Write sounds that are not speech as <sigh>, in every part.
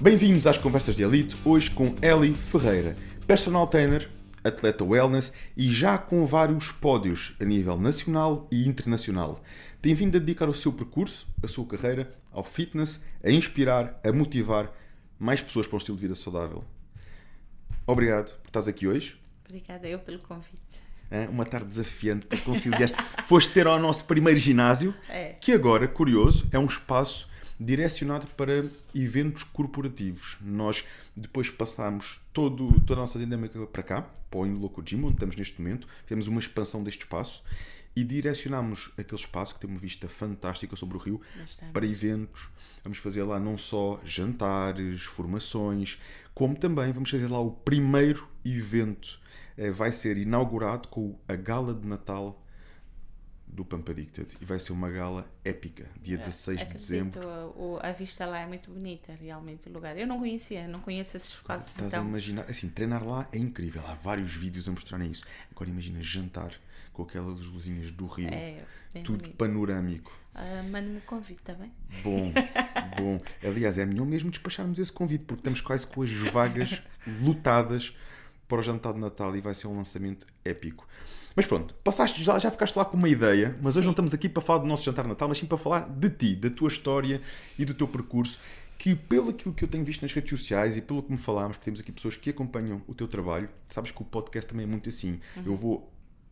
Bem-vindos às Conversas de Elite, hoje com Eli Ferreira, personal trainer, atleta wellness e já com vários pódios a nível nacional e internacional. Tem vindo a dedicar o seu percurso, a sua carreira, ao fitness, a inspirar, a motivar mais pessoas para um estilo de vida saudável. Obrigado por estás aqui hoje. Obrigada eu pelo convite. É uma tarde desafiante para conciliar. <laughs> Foste ter ao nosso primeiro ginásio, É. que agora, curioso, é um espaço direcionado para eventos corporativos. Nós depois passámos todo, toda a nossa dinâmica para cá, para o Inloco Gym, onde estamos neste momento, fizemos uma expansão deste espaço e direcionámos aquele espaço que tem uma vista fantástica sobre o rio Bastante. para eventos. Vamos fazer lá não só jantares, formações, como também vamos fazer lá o primeiro evento. Eh, Vai ser inaugurado com a gala de Natal do Pump Addicted e vai ser uma gala épica, dia 16 de dezembro. o- a vista lá é muito bonita, realmente, o lugar. Eu não conhecia, não conheço esse espaço. Estás a então, imaginar, assim, treinar lá é incrível, há vários vídeos a mostrarem isso. Agora imagina jantar com aquelas luzinhas do rio, é tudo bonito. panorâmico. Ah, Mande-me o convite, está bem? Bom, <laughs> bom. Aliás, é melhor mesmo despacharmos esse convite, porque estamos quase com as vagas <laughs> lotadas para o jantar de Natal e vai ser um lançamento épico. Mas pronto, passaste, já, já ficaste lá com uma ideia, mas hoje não estamos aqui para falar do nosso jantar de Natal, mas sim para falar de ti, da tua história e do teu percurso, que pelo aquilo que eu tenho visto nas redes sociais e pelo que me falámos, porque temos aqui pessoas que acompanham o teu trabalho, sabes que o podcast também é muito assim. Eu vou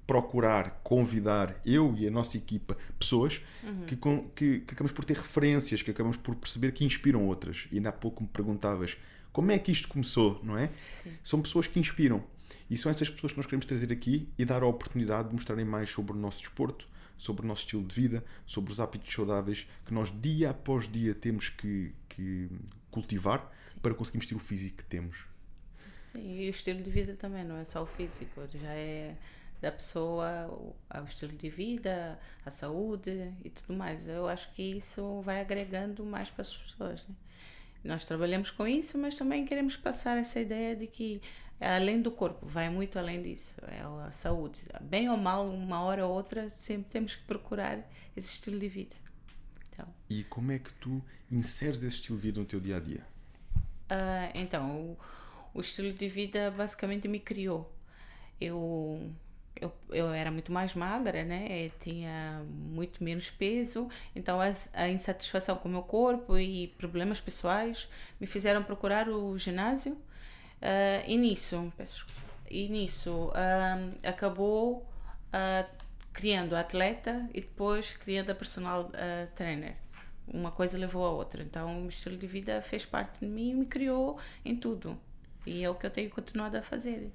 procurar convidar eu e a nossa equipa pessoas que, com- que, que acabamos por ter referências, que acabamos por perceber que inspiram outras. E ainda há pouco me perguntavas como é que isto começou, não é? Sim. São pessoas que inspiram. E são essas pessoas que nós queremos trazer aqui e dar a oportunidade de mostrarem mais sobre o nosso desporto, sobre o nosso estilo de vida, sobre os hábitos saudáveis que nós dia após dia temos que, que cultivar para conseguirmos ter o físico que temos. Sim, e o estilo de vida também, não é só o físico, já é da pessoa, o estilo de vida, a saúde e tudo mais. Eu acho que isso vai agregando mais para as pessoas. Né? Nós trabalhamos com isso, mas também queremos passar essa ideia de que é além do corpo, vai muito além disso, é a saúde. Bem ou mal, uma hora ou outra, sempre temos que procurar esse estilo de vida. Então, E como é que tu inseres esse estilo de vida no teu dia a dia? Ah, então, o, o estilo de vida basicamente me criou. Eu, eu, eu era muito mais magra, né? Eu tinha muito menos peso, então a insatisfação com o meu corpo e problemas pessoais me fizeram procurar o ginásio. Ah, e nisso, peço e nisso acabou ah, criando a atleta e depois criando a personal ah, trainer uma coisa levou a outra. Então, o estilo de vida fez parte de mim e me criou em tudo. E é o que eu tenho continuado a fazer.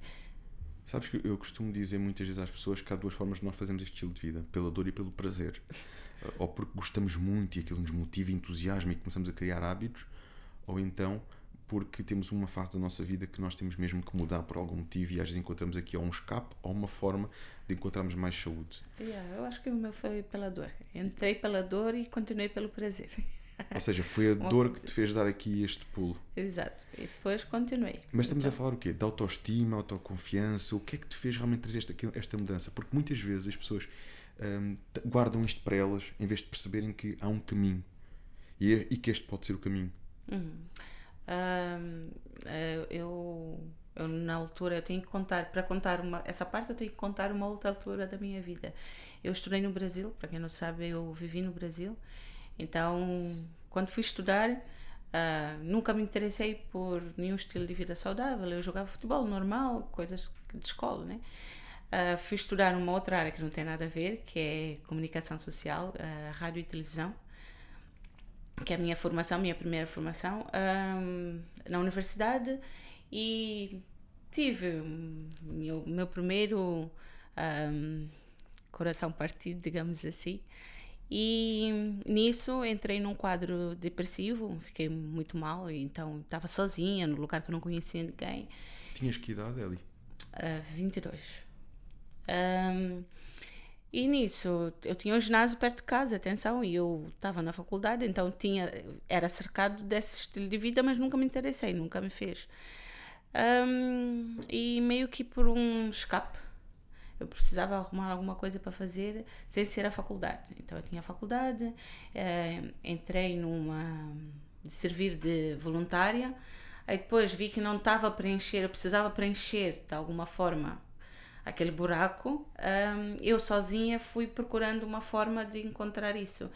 Sabes que eu costumo dizer muitas vezes às pessoas que há duas formas de nós fazermos este estilo de vida: pela dor e pelo prazer. <laughs> Ou porque gostamos muito e aquilo nos motiva e entusiasma e começamos a criar hábitos, ou então porque temos uma fase da nossa vida que nós temos mesmo que mudar por algum motivo e às vezes encontramos aqui ou um escape ou uma forma de encontrarmos mais saúde. Yeah, eu acho que o meu foi pela dor. Entrei pela dor e continuei pelo prazer. Ou seja, foi a <laughs> dor que te fez dar aqui este pulo. Exato. E depois continuei. Mas estamos a Então, falar o quê? De autoestima, autoconfiança? O que é que te fez realmente trazer esta, esta mudança? Porque muitas vezes as pessoas hum, guardam isto para elas em vez de perceberem que há um caminho e, e que este pode ser o caminho. Ahm, eh, eu, eu, na altura, eu tenho que contar, para contar uma, essa parte, eu tenho que contar uma outra altura da minha vida. Eu estudei no Brasil, para quem não sabe, eu vivi no Brasil. Então, quando fui estudar, ah, nunca me interessei por nenhum estilo de vida saudável. Eu jogava futebol normal, coisas de escola, né? Ah, fui estudar uma outra área que não tem nada a ver, que é comunicação social, ah, rádio e televisão que é a minha formação, minha primeira formação, ahm, na universidade e tive o meu, meu primeiro ahm, coração partido, digamos assim. E nisso entrei num quadro depressivo, fiquei muito mal, então estava sozinha, no lugar que eu não conhecia ninguém. Tinhas que idade, Eli? Uh, 22. Um, e nisso, eu tinha um ginásio perto de casa, atenção, e eu estava na faculdade, então tinha, era cercado desse estilo de vida, mas nunca me interessei, nunca me fez. Um, e meio que por um escape, eu precisava arrumar alguma coisa para fazer sem ser a faculdade. Então eu tinha a faculdade, eh, entrei numa de servir de voluntária. Aí depois vi que não estava a preencher, eu precisava preencher de alguma forma aquele buraco. Um, eu sozinha fui procurando uma forma de encontrar isso.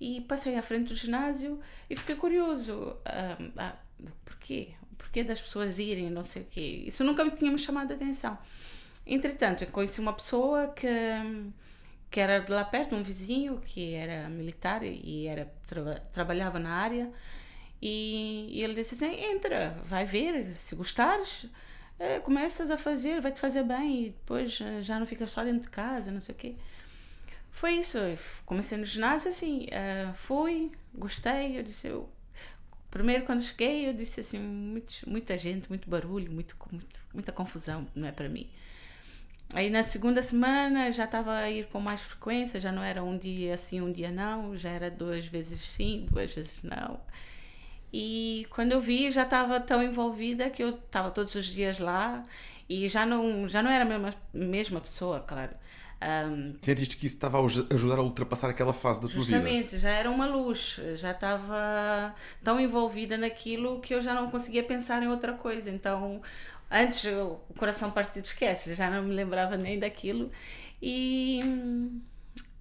E passei à frente do ginásio e fiquei curioso. Um, ah, porquê? Porquê das pessoas irem, não sei o quê. Isso nunca me tinha me chamado a atenção. Entretanto, conheci uma pessoa que que era de lá perto, um vizinho que era militar e era tra trabalhava na área e, e, ele disse assim entra vai ver se gostares é, começas a fazer vai te fazer bem e depois eh, já não ficas só dentro de casa não sei o quê foi isso eu comecei no ginásio assim uh, fui gostei eu disse eu primeiro quando cheguei eu disse assim muita gente muito barulho muito, muito muita confusão não é para mim Aí na segunda semana já estava a ir com mais frequência, já não era um dia sim, um dia não, já era duas vezes sim, duas vezes não. E quando eu vi, já estava tão envolvida que eu estava todos os dias lá e já não, já não era a mesma, mesma pessoa, claro. Um, Sentiste que isso estava a ajudar a ultrapassar aquela fase da tua vida? Justamente, já era uma luz, já estava tão envolvida naquilo que eu já não conseguia pensar em outra coisa. Então, Antes o coração partido esquece, já não me lembrava nem daquilo. E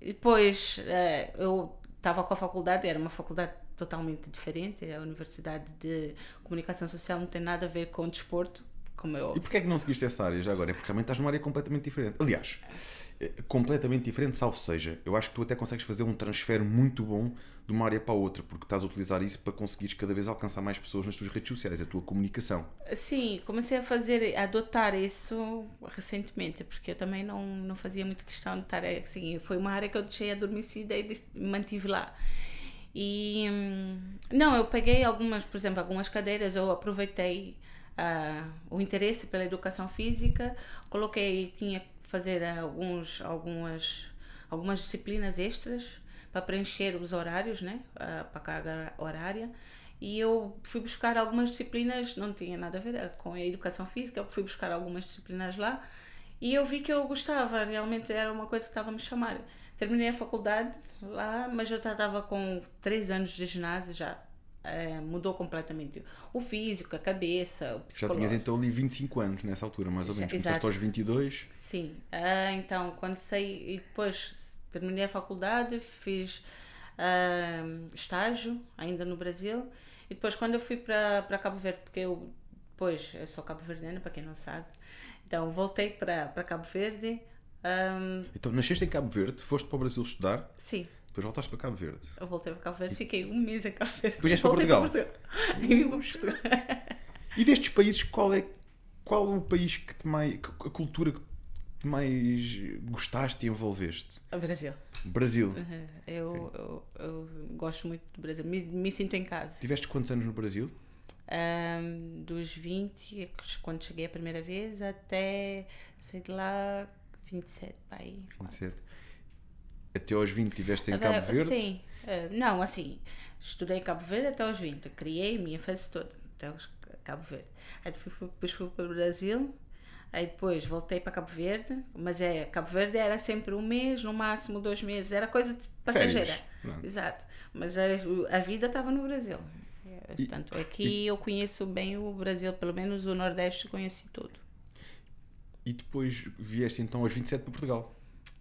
depois eh, eu estava com a faculdade, era uma faculdade totalmente diferente, a Universidade de Comunicação Social não tem nada a ver com desporto, como eu. E porquê é que não seguiste essa área já agora? É porque realmente estás numa área completamente diferente. Aliás, eh, completamente diferente, salvo seja. Eu acho que tu até consegues fazer um transfer muito bom de uma área para outra, porque estás a utilizar isso para conseguires cada vez alcançar mais pessoas nas tuas redes sociais, a tua comunicação. Sim, comecei a fazer, a adotar isso recentemente, porque eu também não, não fazia muito questão de estar assim. Foi uma área que eu deixei adormecida e mantive lá. E não, eu peguei algumas, por exemplo, algumas cadeiras, eu aproveitei uh, o interesse pela educação física, coloquei, tinha que fazer alguns, algumas, algumas disciplinas extras para preencher os horários, né, uh, para a carga horária. E eu fui buscar algumas disciplinas, não tinha nada a ver eh, com a educação física, eu fui buscar algumas disciplinas lá e eu vi que eu gostava, realmente era uma coisa que estava a me chamar. Terminei a faculdade lá, mas eu já estava com três anos de ginásio, já é, mudou completamente o físico, a cabeça, o Já tinhas então ali 25 anos nessa altura, mais ou menos. Já, Começaste aos 22? Sim. Uh, então, quando saí e depois terminei a faculdade, fiz uh, estágio ainda no Brasil. E depois, quando eu fui para Cabo Verde, porque eu, depois, eu sou cabo-verdiana, para quem não sabe, então voltei para Cabo Verde. Um, então, nasceste em Cabo Verde, foste para o Brasil estudar? Sim. Depois voltaste para Cabo Verde? Eu voltei para Cabo Verde, fiquei um mês em Cabo Verde. Depois para Portugal? Para Portugal. E vim para Portugal. E destes países, qual é qual o país que te mais. a cultura que mais gostaste e envolveste? O Brasil. Brasil. Uhum. Eu, okay. eu, eu, gosto muito do Brasil, me, me sinto em casa. Tiveste quantos anos no Brasil? Um, dos 20, quando cheguei a primeira vez, até, sei lá, 27, pai. 27. Até aos 20 estiveste em uh, Cabo Verde? Sim. Uh, não, assim, estudei em Cabo Verde até aos 20. Criei a minha fase toda até Cabo Verde. Aí depois fui para o Brasil Aí depois voltei para Cabo Verde, mas é Cabo Verde era sempre um mês, no máximo dois meses, era coisa de passageira. Exato. Mas a, a vida estava no Brasil. Portanto, aqui e, eu conheço bem o Brasil, pelo menos o Nordeste conheci tudo. E depois vieste então aos 27 para Portugal?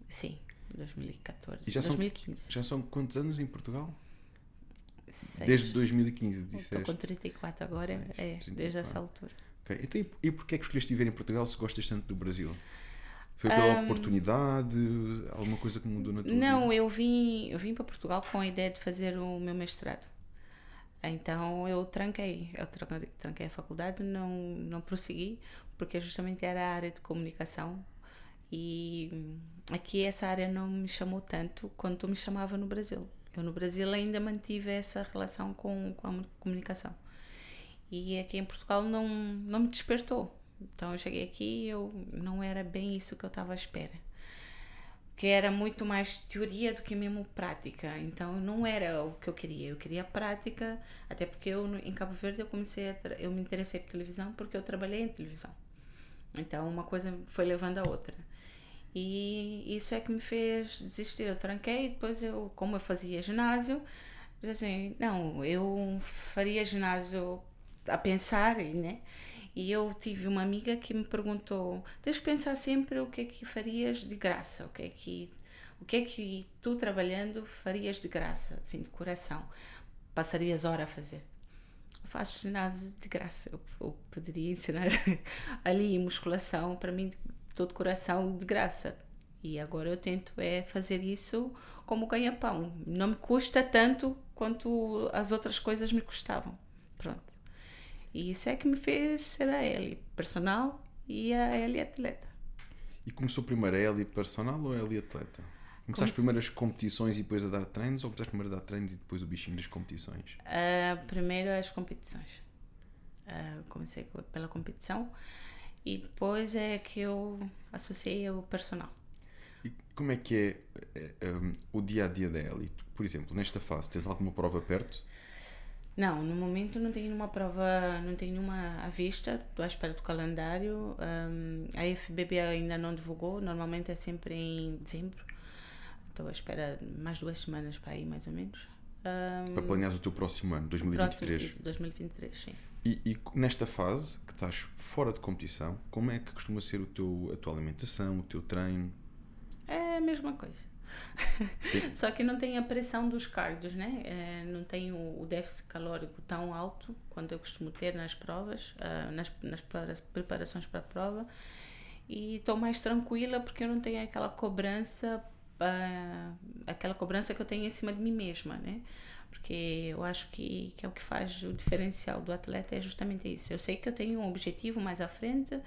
Sim, 2014. E já 2015. São, já são quantos anos em Portugal? Seis. Desde 2015, disseste? Estou com 34 agora, Seis, é, 34. desde essa altura. Ok. Então, e porquê é que escolheste viver em Portugal se gostas tanto do Brasil? Foi pela um, oportunidade? Alguma coisa que mudou na tua não, vida? eu vim, eu vim para Portugal com a ideia de fazer o meu mestrado. Então eu tranquei, eu tranquei a faculdade, não, não prossegui, porque justamente era a área de comunicação e aqui essa área não me chamou tanto quanto me chamava no Brasil. Eu no Brasil ainda mantive essa relação com, com a comunicação. E aqui em Portugal não, não me despertou. Então eu cheguei aqui e eu não era bem isso que eu estava à espera. Que era muito mais teoria do que mesmo prática. Então não era o que eu queria. Eu queria prática, até porque eu em Cabo Verde eu comecei eu me interessei por televisão porque eu trabalhei em televisão. Então uma coisa foi levando a outra. E isso é que me fez desistir. Eu tranquei, depois eu, como eu fazia ginásio, assim, não, eu faria ginásio a pensar, né? E eu tive uma amiga que me perguntou: tens que pensar sempre o que é que farias de graça, o que é que, o que, é que tu trabalhando farias de graça, assim, de coração, passarias hora a fazer. Eu faço ginásio de graça, eu, eu poderia ensinar <laughs> ali musculação, para mim, todo coração de graça. E agora eu tento é fazer isso como ganha-pão. Não me custa tanto quanto as outras coisas me custavam. Pronto. E isso é que me fez ser a Eli personal e a Eli atleta. E começou primeiro a Eli personal ou a Eli atleta? Começaste Comece... primeiro as competições e depois a dar treinos ou começaste primeiro a dar treinos e depois o bichinho das competições? Uh, primeiro as competições. Uh, comecei pela competição e depois é que eu associei o personal. E como é que é, é, é um, o dia a dia da Eli? Por exemplo, nesta fase, tens alguma prova perto? Não, no momento não tenho nenhuma prova, não tenho nenhuma à vista, estou à espera do calendário. Um, a FBB ainda não divulgou, normalmente é sempre em dezembro. Estou à espera mais duas semanas para ir, mais ou menos. Um, para planear o teu próximo ano, 2023. Próximo, 2023, sim. E, e, nesta fase, que estás fora de competição, como é que costuma ser o teu, a tua alimentação, o teu treino? É a mesma coisa. <laughs> Só que não tem a pressão dos cardios, né? É, não tem o, o, déficit calórico tão alto quanto eu costumo ter nas provas, uh, nas, nas preparações para a prova. E estou mais tranquila porque eu não tenho aquela cobrança, uh, aquela cobrança que eu tenho em cima de mim mesma, né? Porque eu acho que, que é o que faz o diferencial do atleta é justamente isso. Eu sei que eu tenho um objetivo mais à frente,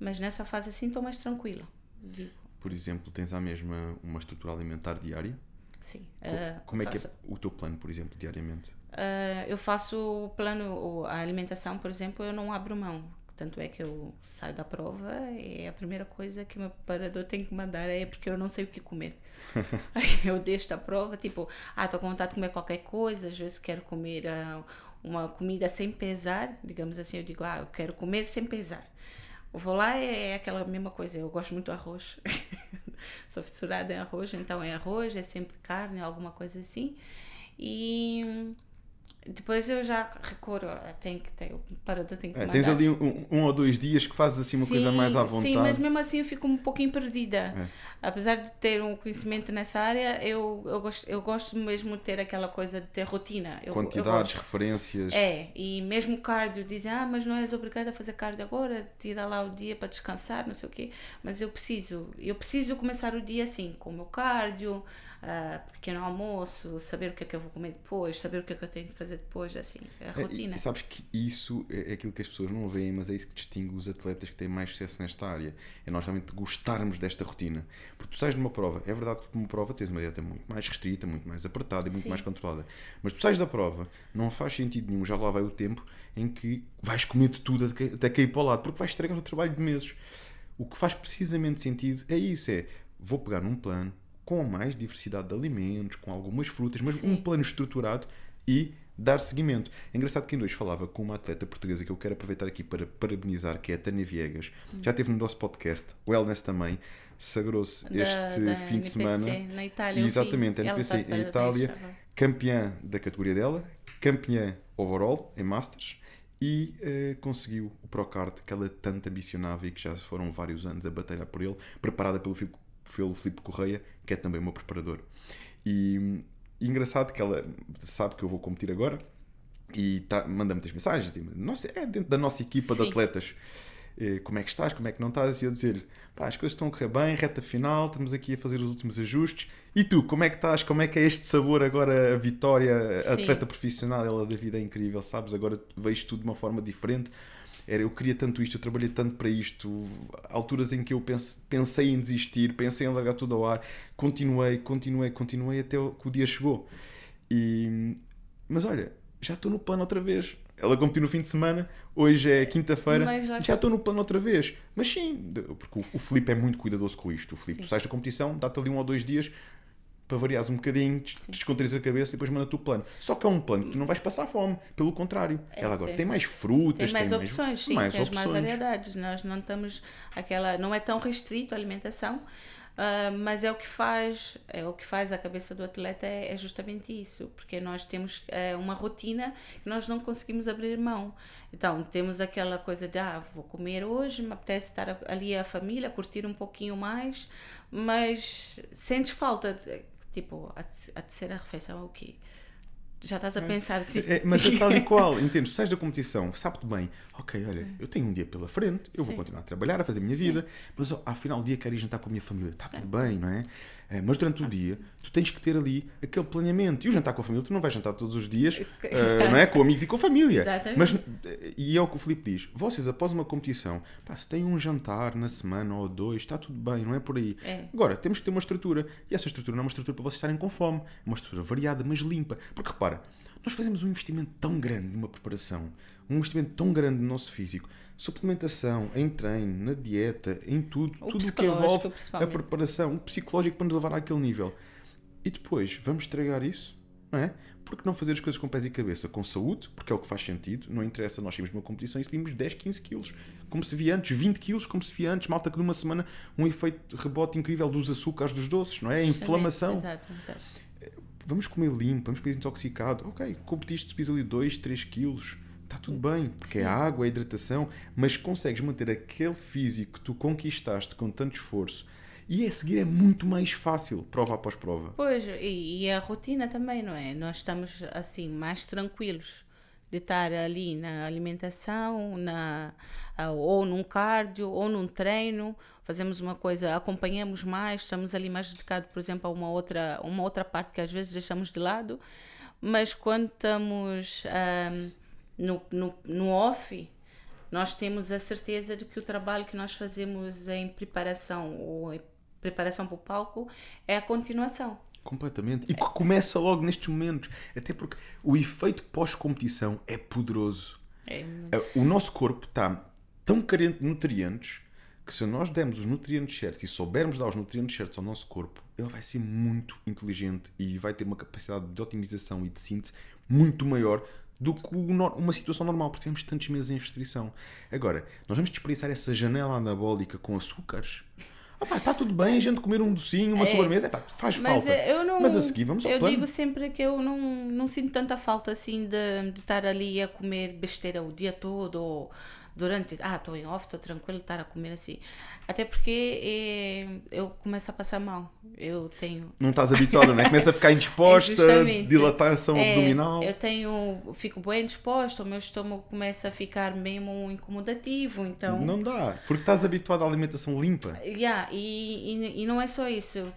mas nessa fase assim estou mais tranquila. Digo por exemplo, tens a mesma uma estrutura alimentar diária? Sim. Uh, Como é que é o teu plano, por exemplo, diariamente? Uh, eu faço o plano, a alimentação, por exemplo, eu não abro mão. Tanto é que eu saio da prova e a primeira coisa que meu preparador tem que mandar é porque eu não sei o que comer. <laughs> Aí eu deixo a prova, tipo, ah, estou com vontade de comer qualquer coisa, às vezes quero comer uh, uma comida sem pesar, digamos assim, eu digo, ah, eu quero comer sem pesar. O vou lá é, é aquela mesma coisa, eu gosto muito do arroz. <laughs> Sou fissurada em arroz, então é arroz, é sempre carne, alguma coisa assim. E depois eu já recorro, tem que ter, o parador tem que é, Tens ali um, um, ou dois dias que fazes assim uma sim, coisa mais à vontade. Sim, mas mesmo assim eu fico um pouquinho perdida. É. Apesar de ter um conhecimento nessa área, eu, eu, gosto, eu gosto mesmo de ter aquela coisa de ter rotina. Eu, Quantidades, eu referências. É, e mesmo cardio, dizem, ah, mas não és obrigada a fazer cardio agora, tira lá o dia para descansar, não sei o quê. Mas eu preciso, eu preciso começar o dia assim, com o meu cardio, uh, pequeno almoço, saber o que é que eu vou comer depois, saber o que é que eu tenho de fazer depois, assim, a rotina. É, e, sabes que isso é, é aquilo que as pessoas não veem, mas é isso que distingue os atletas que têm mais sucesso nesta área. É nós realmente gostarmos desta rotina. Porque tu sais de uma prova, é verdade que numa prova tens uma dieta muito mais restrita, muito mais apertada e muito Sim. mais controlada. Mas tu sais da prova, não faz sentido nenhum, já lá vai o tempo em que vais comer de tudo até cair para o lado, porque vais estragar o trabalho de meses. O que faz precisamente sentido é isso: é vou pegar num plano, com mais diversidade de alimentos, com algumas frutas, mas Sim. um plano estruturado e dar seguimento. É engraçado que ainda hoje falava com uma atleta portuguesa que eu quero aproveitar aqui para parabenizar, que é a Tânia Viegas. Hum. Já teve no nosso podcast, o Wellness também, sagrou-se este da fim de semana. Na Itália. Exatamente, NPC em Itália, campeã da categoria dela, campeã overall em Masters e uh, conseguiu o Procard que ela tanto ambicionava e que já foram vários anos a batalhar por ele, preparada pelo pelo Filipe Correia, que é também o meu preparador. E, e engraçado que ela sabe que eu vou competir agora e tá, manda muitas mensagens, tipo, nossa, é dentro da nossa equipa Sim. de atletas. Eh, como é que estás, como é que não estás? E eu dizer, pá, as coisas estão a correr bem, reta final, estamos aqui a fazer os últimos ajustes. E tu, como é que estás? Como é que é este sabor agora, a vitória, a atleta profissional? Ela da vida é incrível, sabes? Agora vejo tudo de uma forma diferente era eu queria tanto isto, eu trabalhei tanto para isto, alturas em que eu pense, pensei em desistir, pensei em largar tudo ao ar, continuei, continuei, continuei até que o dia chegou. E, mas olha, já estou no plano outra vez. Ela competiu no fim de semana, hoje é quinta-feira, já estou no plano outra vez. Mas sim, porque o Felipe é muito cuidadoso com isto. O Felipe, tu sais da competição, dá-te ali um ou dois dias, para variares um bocadinho, descontraís a cabeça e depois manda-te o plano. Só que é um plano que tu não vais passar fome, pelo contrário. É, Ela agora tem, tem mais frutas, tem mais tem opções, mais, sim, mais tens opções. mais variedades. Nós não estamos aquela, não é tão restrito a alimentação. Uh, mas é o que faz é o que faz a cabeça do atleta é, é justamente isso porque nós temos é, uma rotina que nós não conseguimos abrir mão então temos aquela coisa de ah vou comer hoje me apetece estar ali a família curtir um pouquinho mais mas sentes falta de, tipo a, a terceira refeição é o quê já estás a pensar assim. É, mas é tal e <laughs> qual, entendes? Sais da competição, sabe-te bem, ok, olha, Sim. eu tenho um dia pela frente, eu Sim. vou continuar a trabalhar, a fazer a minha Sim. vida, mas ao final do dia quero ir jantar com a minha família, está tudo bem, não é? É, mas durante o dia tu tens que ter ali aquele planeamento. E o jantar com a família, tu não vais jantar todos os dias, <laughs> uh, não é? Com amigos e com a família. Exatamente. Mas, eh, e é o que o Filipe diz: vocês, após uma competição, pá, se têm um jantar na semana ou dois, está tudo bem, não é por aí. É. Agora, temos que ter uma estrutura. E essa estrutura não é uma estrutura para vocês estarem com fome, é uma estrutura variada, mas limpa. Porque repara, nós fazemos um investimento tão grande numa preparação, um investimento tão grande no nosso físico suplementação, em treino, na dieta, em tudo, o tudo o que envolve a preparação, o psicológico para nos levar àquele nível. E depois, vamos estragar isso, não é? Porque não fazer as coisas com pés e cabeça, com saúde, porque é o que faz sentido, não interessa, nós temos uma competição e subimos 10, 15 quilos, como se via antes, 20 quilos, como se via antes, malta que numa semana um efeito rebote incrível dos açúcares, dos doces, não é? A inflamação. Exato, exato. Vamos comer limpo, vamos comer desintoxicado. Ok, competiste, subis ali 2, 3 quilos está tudo bem, porque é Sim. é água, é hidratação, mas consegues manter aquele físico que tu conquistaste com tanto esforço. E a seguir é muito mais fácil, prova após prova. Pois, e, e a rotina também, não é? Nós estamos assim, mais tranquilos de estar ali na alimentação, na, ou num cardio, ou num treino, fazemos uma coisa, acompanhamos mais, estamos ali mais dedicados, por exemplo, a uma outra, uma outra parte que às vezes deixamos de lado, mas quando estamos. Um, no, no, no off, nós temos a certeza de que o trabalho que nós fazemos em preparação ou em preparação para o palco é a continuação. Completamente. E que começa logo nestes momentos. Até porque o efeito pós-competição é poderoso. É. O nosso corpo está tão carente de nutrientes que se nós dermos os nutrientes certos e soubermos dar os nutrientes certos ao nosso corpo, ele vai ser muito inteligente e vai ter uma capacidade de otimização e de síntese muito maior do que uma situação normal, porque tivemos tantos meses em restrição. Agora, nós vamos desperdiçar essa janela anabólica com açúcares. Ah, pá, está tudo bem a gente comer um docinho, uma é, sobremesa, é, pá, faz mas falta. Eu não, mas a seguir vamos ao Eu plano. digo sempre que eu não, não sinto tanta falta assim de, de estar ali a comer besteira o dia todo ou durante. Ah, estou em off, estou tranquilo, estar a comer assim. Até porque é, eu começo a passar mal. Eu tenho. Não estás habituada, não é? Começa a ficar <laughs> indisposta, dilatação é, abdominal. Eu tenho. Fico bem disposta, o meu estômago começa a ficar mesmo incomodativo, então. Não dá, porque estás habituada à alimentação limpa. Yeah, e, e, e não é só isso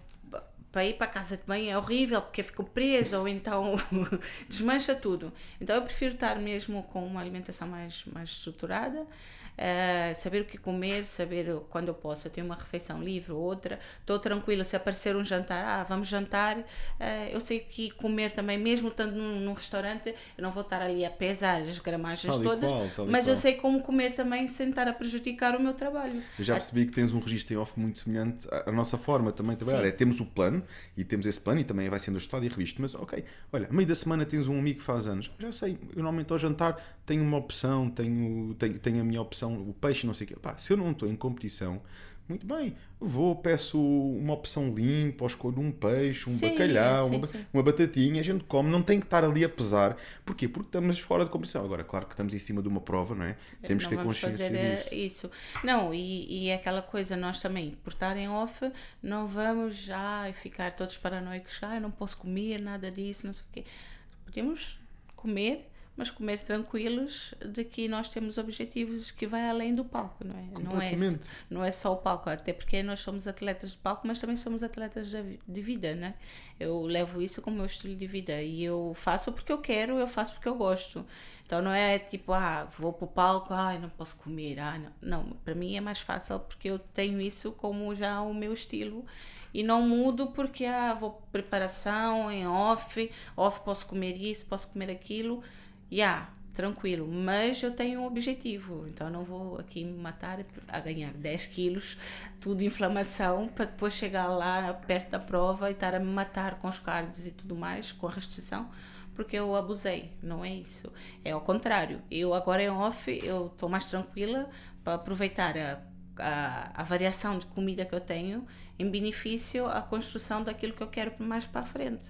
para ir para a casa de banho é horrível porque fico presa ou então <laughs> desmancha tudo. Então eu prefiro estar mesmo com uma alimentação mais, mais estruturada uh, saber o que comer, saber quando eu posso. Eu tenho uma refeição livre ou outra, estou tranquila. Se aparecer um jantar, ah, vamos jantar, uh, eu sei que comer também, mesmo estando num, num, restaurante, eu não vou estar ali a pesar as gramagens tal todas, qual, mas eu sei como comer também sem estar a prejudicar o meu trabalho. Eu já percebi que tens um registro em off muito semelhante à, à nossa forma também de trabalhar. É, temos o plano e temos esse plano e também vai sendo ajustado e revisto, mas ok, olha, meio da semana tens um amigo que faz anos, já sei, eu normalmente ao jantar tenho uma opção, tenho, tenho, tenho a minha opção, o peixe, não sei o quê. Pá, se eu não estou em competição, muito bem, vou, peço uma opção limpa, ou escolho um peixe, um sim, bacalhau, sim, uma, sim. uma, batatinha, a gente come, não tem que estar ali a pesar. Porquê? Porque estamos fora de competição. Agora, claro que estamos em cima de uma prova, não é? Temos que ter consciência eh, disso. isso. Não, e, e é aquela coisa, nós também, por estarem off, não vamos já ficar todos paranoicos, ah, eu não posso comer nada disso, não sei o quê. Podemos comer mas comer tranquilos de que nós temos objetivos que vai além do palco, não é? Não é, não é só o palco, até porque nós somos atletas de palco, mas também somos atletas de vida, né? Eu levo isso como meu estilo de vida e eu faço porque eu quero, eu faço porque eu gosto. Então não é tipo, ah, vou para o palco, ah, não posso comer, ah, não. Não, para mim é mais fácil porque eu tenho isso como já o meu estilo e não mudo porque, ah, vou preparação em off, off posso comer isso, posso comer aquilo yeah, tranquilo, mas eu tenho um objetivo, então não vou aqui me matar a ganhar 10 quilos, tudo inflamação, para depois chegar lá perto da prova e estar a me matar com os cards e tudo mais, com a restrição, porque eu abusei, não é isso. É ao contrário, eu agora em off, eu estou mais tranquila para aproveitar a a, a variação de comida que eu tenho em benefício à construção daquilo que eu quero mais para a frente.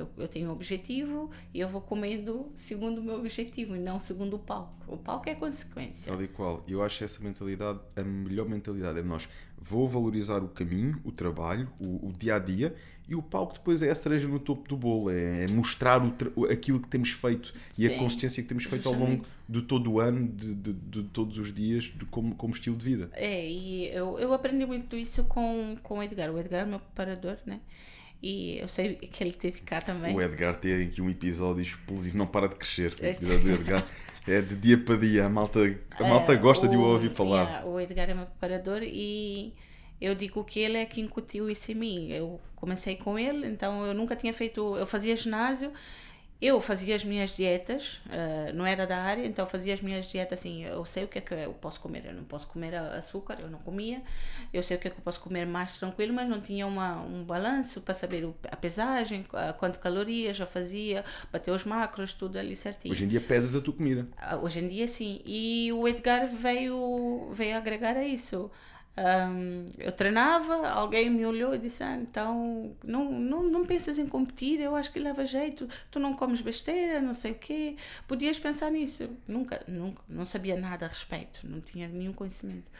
Eu, eu tenho um objetivo e eu vou comendo segundo o meu objetivo e não segundo o palco. O palco é consequência. Tal e qual. Eu acho essa mentalidade a melhor mentalidade. É nós vou valorizar o caminho, o trabalho, o, o dia a dia e o palco depois é a cereja no topo do bolo. É, é mostrar o, aquilo que temos feito Sim, e a consistência que temos feito ao longo de todo o ano, de, de, de todos os dias, de como, como estilo de vida. É, e eu, eu aprendi muito isso com, com o Edgar. O Edgar é meu preparador, né? E eu sei que ele teve cá também. O Edgar tem aqui um episódio explosivo, não para de crescer. O episódio do Edgar é de dia para dia. A malta, a malta gosta o, de o ouvir falar. Yeah, o Edgar é meu preparador e eu digo que ele é que incutiu isso em mim. Eu comecei com ele, então eu nunca tinha feito. Eu fazia ginásio eu fazia as minhas dietas, uh, não era da área, então fazia as minhas dietas assim. Eu sei o que é que eu posso comer, eu não posso comer açúcar, eu não comia. Eu sei o que é que eu posso comer mais tranquilo, mas não tinha uma, um balanço para saber o, a pesagem, a, quanto calorias eu fazia, bater os macros, tudo ali certinho. Hoje em dia pesas a tua comida? Uh, hoje em dia sim. E o Edgar veio, veio agregar a isso. Um, eu treinava, alguém me olhou e disse: ah, então não, não, não pensas em competir, eu acho que leva jeito, tu não comes besteira, não sei o quê. Podias pensar nisso. Nunca, nunca, não sabia nada a respeito, não tinha nenhum conhecimento.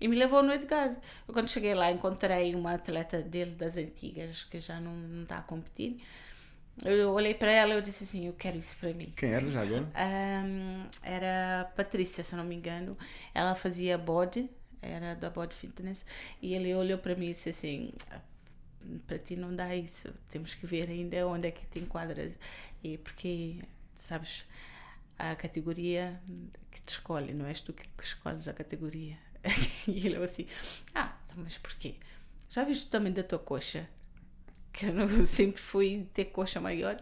E me levou no Edgar. Eu, quando cheguei lá, encontrei uma atleta dele das antigas que já não, não está a competir. Eu olhei para ela e eu disse assim: Eu quero isso para mim. Quem era já agora? Um, era Patrícia, se não me engano. Ela fazia bode era da Body Fitness, e ele olhou para mim e disse assim: para ti não dá isso, temos que ver ainda onde é que te enquadras. E porque, sabes, a categoria que te escolhe, não és tu que escolhes a categoria. <laughs> e ele assim: ah, então, mas porquê? Já viste o tamanho da tua coxa? Que eu não, <laughs> sempre fui ter coxa maior.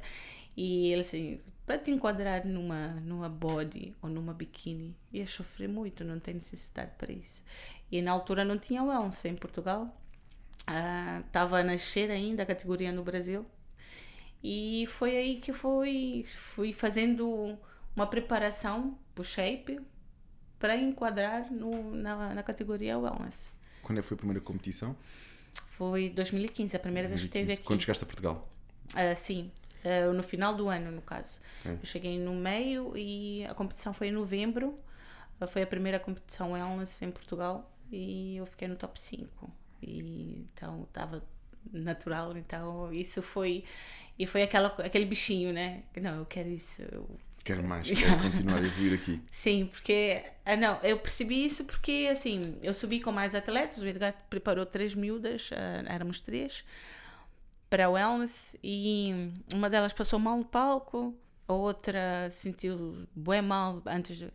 E ele assim, para te enquadrar numa, numa body ou numa biquíni, ias sofrer muito, não tem necessidade para isso. E na altura não tinha wellness em Portugal, estava uh, a nascer ainda a categoria no Brasil, e foi aí que fui, fui fazendo uma preparação para o shape para enquadrar no, na, na categoria wellness. Quando é foi a primeira competição? Foi 2015, a primeira 2015. vez que esteve aqui. Quando chegaste a Portugal? Uh, sim, uh, no final do ano, no caso. É. Eu cheguei no meio e a competição foi em novembro. Uh, foi a primeira competição wellness em Portugal e eu fiquei no top 5. E, então estava natural, então isso foi. E foi aquela, aquele bichinho, né? Não, eu quero isso. Eu, <laughs> Quero mais, <laughs> quero continuar a vir aqui. Sim, porque. Ah, não, eu percebi isso porque, assim, eu subi com mais atletas, o Edgar preparou três miúdas, uh, éramos três para wellness e uma delas passou mal no palco, a outra sentiu bem mal antes. De...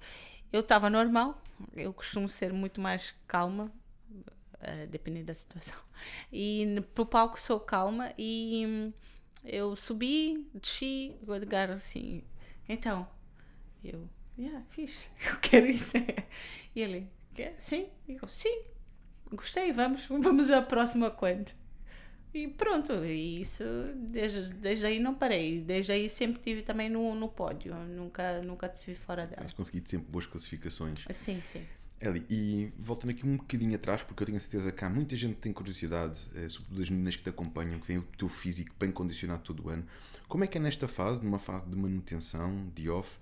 Eu estava normal, eu costumo ser muito mais calma, uh, dependendo da situação. <laughs> E pro palco sou calma e hum, eu subi, desci, o Edgar assim, então, eu, yeah, fixe, <laughs> eu quero isso. E ele? Sim? Eu, sim, gostei, vamos, vamos à próxima quando? E pronto, e isso desde, desde aí não parei. Desde aí sempre tive também no, no pódio, nunca, nunca estive fora dela. Tens conseguido sempre boas classificações. Sim, sim. Eli, e voltando aqui um bocadinho atrás, porque eu tenho a certeza que há muita gente que tem curiosidade, é, sobretudo as meninas que te acompanham, que veem o teu físico bem condicionado todo o ano. Como é que é nesta fase, numa fase de manutenção, de off,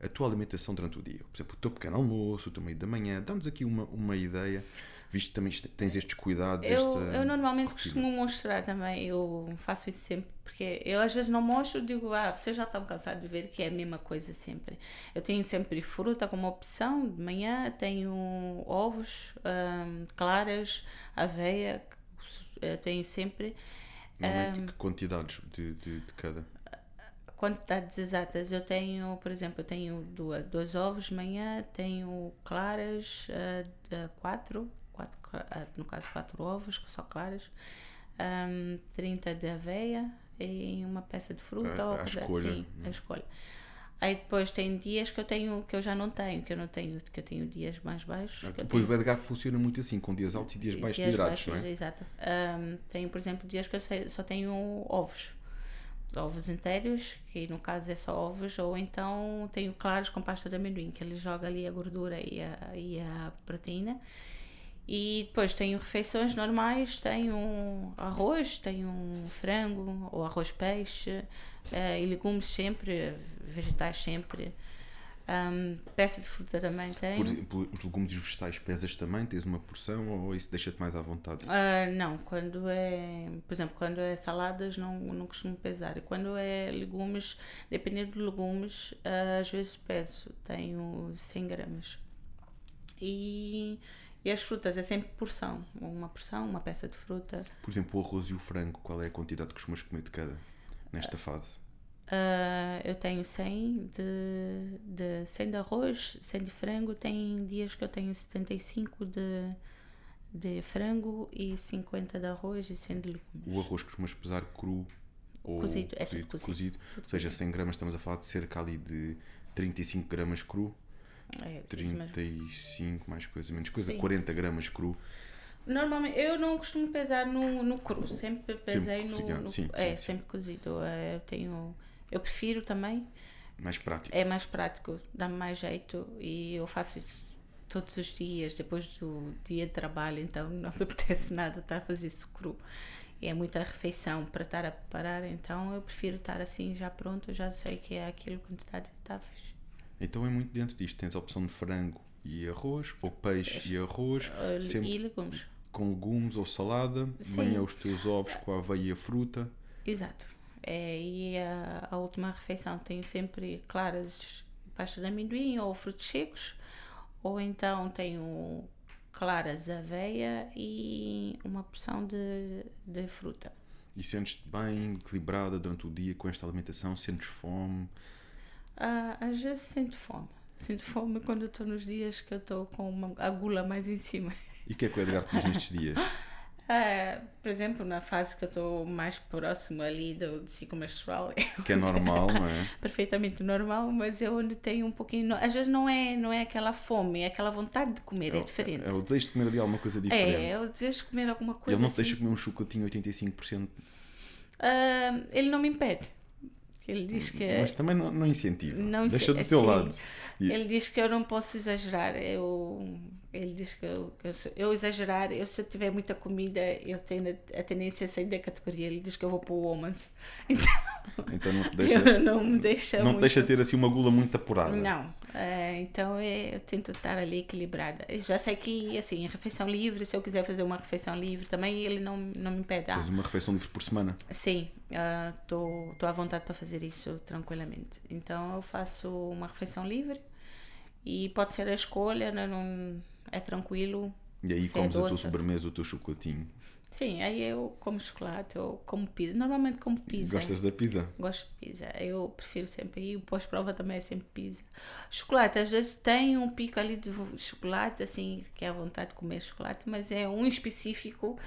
a tua alimentação durante o dia? Por exemplo, o teu pequeno almoço, o teu meio da manhã, dá-nos aqui uma, uma ideia visto que também tens estes cuidados? Eu, esta eu normalmente rotina. costumo mostrar também, eu faço isso sempre, porque eu às vezes não mostro, digo, ah, vocês já estão cansados de ver que é a mesma coisa sempre. Eu tenho sempre fruta como opção, de manhã tenho ovos, hum, claras, aveia, tenho sempre. Normalmente, um, que quantidades de, de, de cada? quantidades exatas. Eu tenho, por exemplo, eu tenho duas, dois ovos de manhã, tenho claras uh, quatro, no caso quatro ovos, só claras, um, 30 de aveia e uma peça de fruta. A, ou, a escolha. Sim, a escolha. Aí depois tem dias que eu tenho que eu já não tenho, que eu não tenho, que eu tenho dias mais baixos. Ah, pois o Edgar funciona muito assim, com dias altos e dias baixos dias de hidratos, baixos, não é? Exato. Um, tenho, por exemplo, dias que eu só tenho ovos. Ovos inteiros, que no caso é só ovos, ou então tenho claros com pasta de amendoim, que ele joga ali a gordura e a, e a proteína E depois tenho refeições normais, tenho arroz, tenho frango ou arroz peixe uh, e legumes sempre, vegetais sempre. Um, peça de fruta também tenho. Por exemplo, os legumes e os vegetais pesas também? Tens uma porção ou isso deixa-te mais à vontade? Uh, não, quando é, por exemplo, quando é saladas não, não costumo pesar. Quando é legumes, dependendo de legumes, uh, às vezes peso, tenho 100 gramas. E e as frutas é sempre porção. Uma porção, uma peça de fruta. Por exemplo, o arroz e o frango, qual é a quantidade que costumas comer de cada nesta fase? Uh, eu tenho 100 de, de 100 de arroz, 100 de frango. Tem dias que eu tenho 75 de, de frango e 50 de arroz e 100 de legumes. O arroz costumas pesar cru ou cozido? É tudo cozido. cozido. Tudo ou seja, cozido. 100 gramas estamos a falar de cerca ali de 35 gramas cru É, isso 35, mesmo. mais coisa, menos coisa, Sim. 40 gramas cru. Normalmente, eu não costumo pesar no, no cru, sempre pesei no, cozinhado, no- sim, é, sim, sim. sempre cozido. É, Eu tenho, eu prefiro também, Mais prático. é mais prático, dá-me mais jeito e eu faço isso todos os dias, depois do dia de trabalho, então não me <laughs> apetece nada estar a fazer isso cru. É muita refeição para estar a preparar, então eu prefiro estar assim já pronto, já sei que é aquilo quantidade de tafas. Então é muito dentro disto. Tens a opção de frango e arroz, ou peixe e arroz, Uh, sempre E legumes. com legumes ou salada. Sim. manhã os teus ovos com a aveia e a fruta. Exato. É, e a, a última refeição tenho sempre claras pasta de amendoim ou frutos secos, ou então tenho claras aveia e uma porção de, de fruta. E sentes-te bem equilibrada durante o dia com esta alimentação? Sentes fome? Ah, às vezes sinto fome. Sinto fome quando estou nos dias que eu estou com uma, a gula mais em cima. E o que é que o Edgar te diz nestes dias? <laughs> Ah, por exemplo, na fase que eu estou mais próximo ali do, ciclo menstrual, <laughs> Que é normal, não é? perfeitamente normal, mas é onde tem um pouquinho. Às vezes não é, não é aquela fome, é aquela vontade de comer, é, diferente. É o desejo de comer ali alguma coisa diferente. É, é o desejo de comer alguma coisa. Ele não te assim. deixa comer um chocolatinho 85%, Ah, ele não me impede. Ele diz que. mas também não, não incentiva. Não deixa do teu sim. lado. Ele diz que eu não posso exagerar. Eu, ele diz que eu, que eu, eu exagerar, eu se eu tiver muita comida, eu tenho a, tendência a sair da categoria. Ele diz que eu vou para o Womans. <laughs> Então, Então não deixa, não me deixa não muito. deixa ter assim uma gula muito apurada. Não, é, então é, eu tento estar ali equilibrada. Eu já sei que, assim, refeição livre, se eu quiser fazer uma refeição livre também, ele não, não me impede. Ah, Tens uma refeição livre por semana. sim, estou à vontade para fazer isso tranquilamente. Então eu faço uma refeição livre e pode ser a escolha, né, não, é tranquilo. E aí é comes a tua sobremesa, o teu chocolatinho. Sim, aí eu como chocolate, eu como pizza. Normalmente como pizza. Gostas da pizza? Gosto de pizza. Eu prefiro sempre. E o pós-prova também é sempre pizza. Chocolate, às vezes tem um pico ali de chocolate, assim, que é a vontade de comer chocolate, mas é um específico.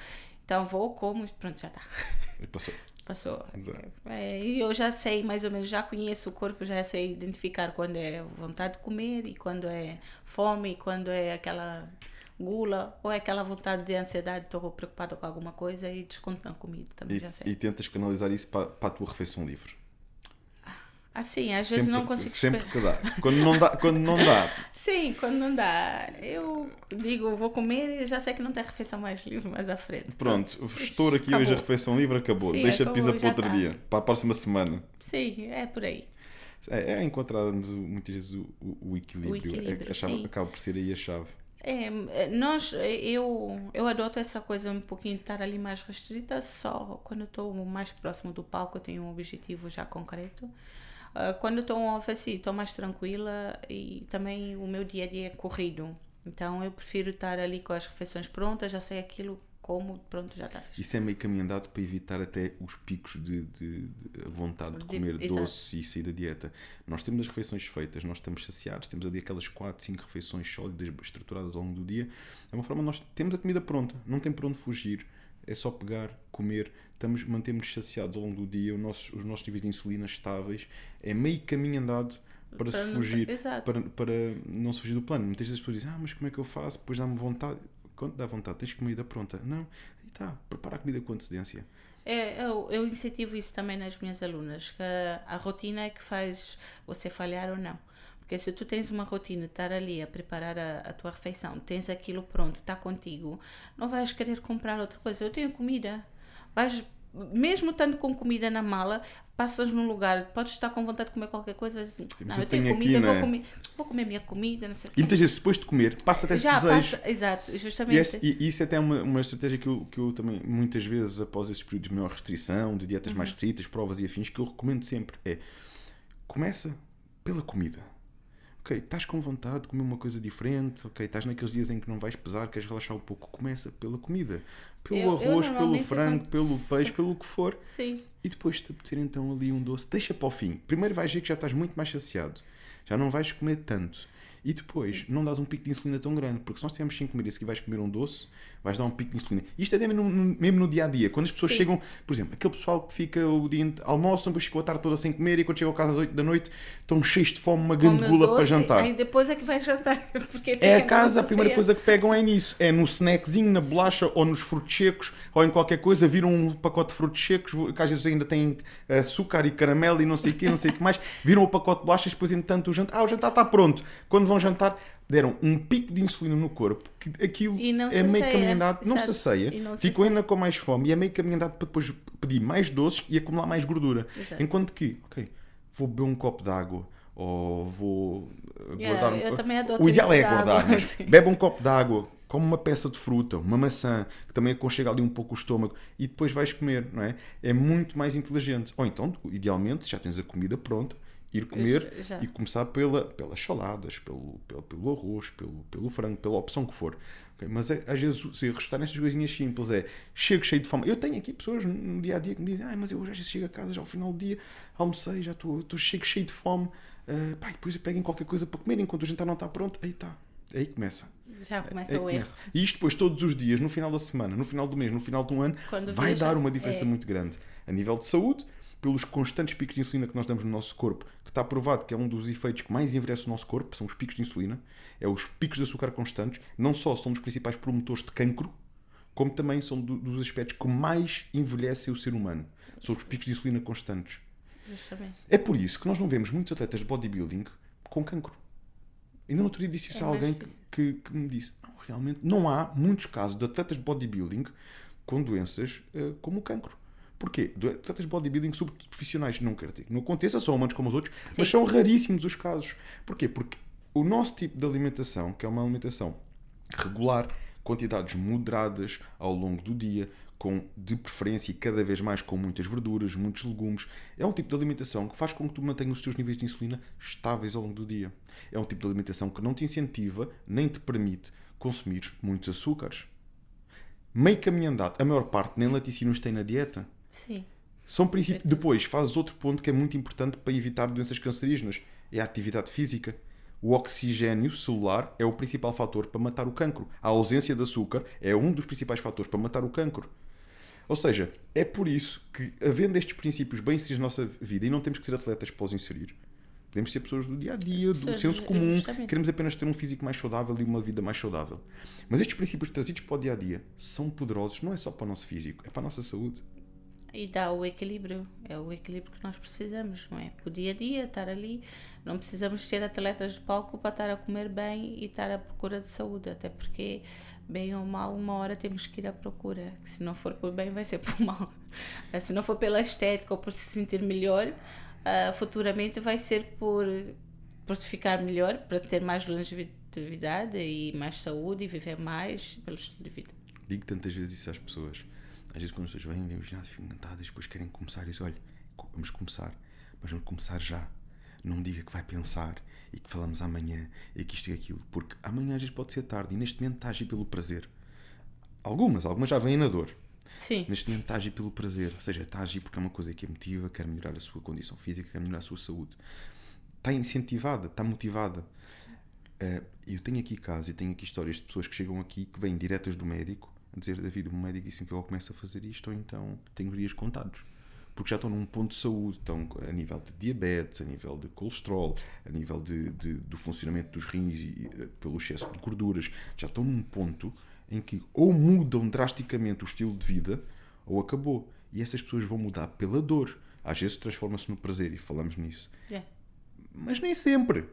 Então vou, como, pronto, já está. E passou. <laughs> Passou. É, e eu já sei, mais ou menos, já conheço o corpo, já sei identificar quando é vontade de comer e quando é fome e quando é aquela gula ou é aquela vontade de ansiedade, estou preocupada com alguma coisa e desconto na comida, também E, já sei. e tentas canalizar isso para, para a tua refeição livre. Assim, às vezes não consigo Sempre esperar. que dá. Quando não dá, quando não dá <laughs> Sim, quando não dá, eu digo, vou comer e já sei que não tem refeição mais livre mais à frente. Pronto, estouro aqui hoje a Acabou. refeição livre, acabou. Sim, Deixa a acabou, pizza para outro tá. dia, para a próxima semana. Sim, é por aí. É, é encontrarmos muitas vezes o, o- o equilíbrio. O equilíbrio, É- a chave- sim. acaba por ser aí a chave. É, nós, eu, eu adoto essa coisa um pouquinho de estar ali mais restrita só quando estou mais próximo do palco, eu tenho um objetivo já concreto. Ah, quando estou off assim, estou mais tranquila e também o meu dia a dia é corrido. Então eu prefiro estar ali com as refeições prontas, já sei aquilo como, pronto, já está fixe. Isso é meio caminho andado para evitar até os picos de, de- de vontade de De- comer exato. doce e sair da dieta. Nós temos as refeições feitas, nós estamos saciados, temos ali aquelas 4, 5 refeições sólidas, estruturadas ao longo do dia. É uma forma, nós temos a comida pronta, não tem para onde fugir. É só pegar, comer, estamos, mantemos saciados ao longo do dia, nosso- os nossos níveis de insulina estáveis. É meio caminho andado para, se Para não- fugir, exato. para, para não se fugir do plano. Muitas vezes as pessoas dizem, ah, mas como é que eu faço? Depois dá-me vontade. Quando dá vontade, tens comida pronta. Não, aí está, prepara a comida com antecedência. É, eu, eu incentivo isso também nas minhas alunas, que a rotina é que faz você falhar ou não. Porque se tu tens uma rotina de estar ali a preparar a, a tua refeição, tens aquilo pronto, está contigo, não vais querer comprar outra coisa. Eu tenho comida. Vais mesmo estando com comida na mala, passas num lugar, podes estar com vontade de comer qualquer coisa, mas assim, Sim, não, eu tenho comida, aqui, vou, é? comer, vou comer a minha comida, não sei o E quê. muitas vezes depois de comer, passa até esse Já desejo. passa, exato, E, justamente. esse- e- e isso é até uma, uma estratégia que eu, que eu também, muitas vezes, após esses períodos de maior restrição, de dietas Uhum. mais restritas, provas e afins, que eu recomendo sempre é começa pela comida. Ok, estás com vontade de comer uma coisa diferente, ok, estás naqueles dias em que não vais pesar, queres relaxar um pouco, começa pela comida. Pelo Eu- eu arroz, pelo normalmente frango, pelo <laughs> peixe, pelo que for. Sim, E depois de apetecer então ali um doce, deixa para o fim. Primeiro vais ver que já estás muito mais saciado. Já não vais comer tanto. E depois não dás um pico de insulina tão grande, porque se nós tivermos sem comer e vais comer um doce, vais dar um pico de insulina. Isto até mesmo no, mesmo no dia a dia. Quando as pessoas Sim. chegam, por exemplo, aquele pessoal que fica o dia almoçam, depois ficou a tarde toda sem comer e quando chegam a casa às 8 da noite estão cheios de fome, uma grande come gula para jantar. Aí depois é que vai jantar. <laughs> Porque É a casa, a primeira coisa que pegam é nisso. É no snackzinho, na bolacha, ou nos frutos secos, ou em qualquer coisa, viram um pacote de frutos secos, que às vezes ainda tem açúcar e caramelo e não sei o quê, não sei o que mais. Viram o pacote de bolachas, depois, entretanto, o jantar. Ah, o jantar está pronto. Quando vão jantar, deram um pico de insulina no corpo, que aquilo E é meio sacia, não sacia, E não ficam sacia. ainda com mais fome e é meio caminho andado para depois pedir mais doces e acumular mais gordura. Exato. Enquanto que, ok, vou beber um copo de água. Ou vou uh, Yeah, guardar um- O ideal é guardar, mas <laughs> bebe um copo de água, come uma peça de fruta, uma maçã, que também aconchega ali um pouco o estômago, e depois vais comer, não é? É muito mais inteligente. Ou então, idealmente, se já tens a comida pronta, ir comer Já. e começar pela, pelas saladas, pelo, pelo, pelo arroz, pelo, pelo frango, pela opção que for. Ok? Mas é, às vezes, se restar nestas coisinhas simples, é chego cheio de fome. Eu tenho aqui pessoas no dia a dia que me dizem: ah, mas eu vezes chego a casa já ao final do dia, almocei, já estou chego cheio de fome. Ah, pá, e depois eu pego em qualquer coisa para comer enquanto o jantar não está pronto. Aí está. Aí começa. Já começa Aí o erro. começa. E isto depois todos os dias, no final da semana, no final do mês, no final de um ano, Quando vai veja, dar uma diferença é. muito grande. A nível de saúde, pelos constantes picos de insulina que nós damos no nosso corpo, que está provado que é um dos efeitos que mais envelhece o nosso corpo, são os picos de insulina, é os picos de açúcar constantes, não só são dos principais promotores de cancro, como também são do- dos aspectos que mais envelhecem o ser humano. São os picos de insulina constantes. Justamente. É por isso que nós não vemos muitos atletas de bodybuilding com cancro. Ainda no outro dia disse isso É a alguém que, que, que me disse: não, realmente não há muitos casos de atletas de bodybuilding com doenças eh, como o cancro. Porquê? Atletas de bodybuilding subprofissionais, não quero dizer não aconteça, são humanos como os outros, mas Sim. são raríssimos os casos. Porquê? Porque o nosso tipo de alimentação, que é uma alimentação regular, quantidades moderadas ao longo do dia, com de preferência e cada vez mais com muitas verduras, muitos legumes, é um tipo de alimentação que faz com que tu mantenhas os teus níveis de insulina estáveis ao longo do dia. É um tipo de alimentação que não te incentiva nem te permite consumir muitos açúcares. Meio caminho andado, a maior parte nem laticínios tem na dieta. Sim. São princípios. Depois fazes outro ponto que é muito importante para evitar doenças cancerígenas: é a atividade física. O oxigênio celular é o principal fator para matar o cancro. A ausência de açúcar é um dos principais fatores para matar o cancro. Ou seja, é por isso que, havendo estes princípios bem inseridos na nossa vida, e não temos que ser atletas para os inserir, podemos ser pessoas do dia a dia, do Pessoas, senso comum, justamente. queremos apenas ter um físico mais saudável e uma vida mais saudável. Mas estes princípios trazidos para o dia a dia são poderosos, não é só para o nosso físico, é para a nossa saúde. E dá o equilíbrio. É o equilíbrio que nós precisamos, não é? O dia a dia, estar ali. Não precisamos ser atletas de palco para estar a comer bem e estar à procura de saúde. Até porque, bem ou mal, uma hora temos que ir à procura. Que se não for por bem, vai ser <laughs> por mal. Se não for pela estética ou por se sentir melhor, ah, futuramente vai ser por, por ficar melhor, para ter mais longevidade e mais saúde e viver mais pelo estilo de vida. Digo tantas vezes isso às pessoas. Às vezes quando as pessoas vêm, vêm o ginásio, ficam encantadas, depois querem começar e dizem, olha, vamos começar, mas vamos começar já. Não me diga que vai pensar e que falamos amanhã e que isto e aquilo, porque amanhã às vezes pode ser tarde e neste momento está a agir pelo prazer. Algumas, algumas já vêm na dor. Sim, Neste momento está a agir pelo prazer, ou seja, está a agir porque é uma coisa que é motiva, quer melhorar a sua condição física, quer melhorar a sua saúde. Está incentivada, está motivada. Eh, eu tenho aqui casos e tenho aqui histórias de pessoas que chegam aqui que vêm diretas do médico a dizer David, o médico disse que eu começo a fazer isto ou então tenho os dias contados. Porque já estão num ponto de saúde, estão a nível de diabetes, a nível de colesterol, a nível de, de- do funcionamento dos rins e eh, pelo excesso de gorduras, já estão num ponto em que ou mudam drasticamente o estilo de vida ou acabou. E essas pessoas vão mudar pela dor. Às vezes transforma-se no prazer e falamos nisso. é. Mas nem sempre.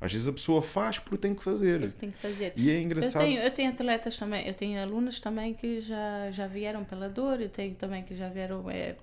Às vezes a pessoa faz porque tem que fazer. Porque tem que fazer. E é Eu engraçado. tenho, eu tenho atletas também, eu tenho alunos também que já, já vieram pela dor, eu tenho também que já vieram é,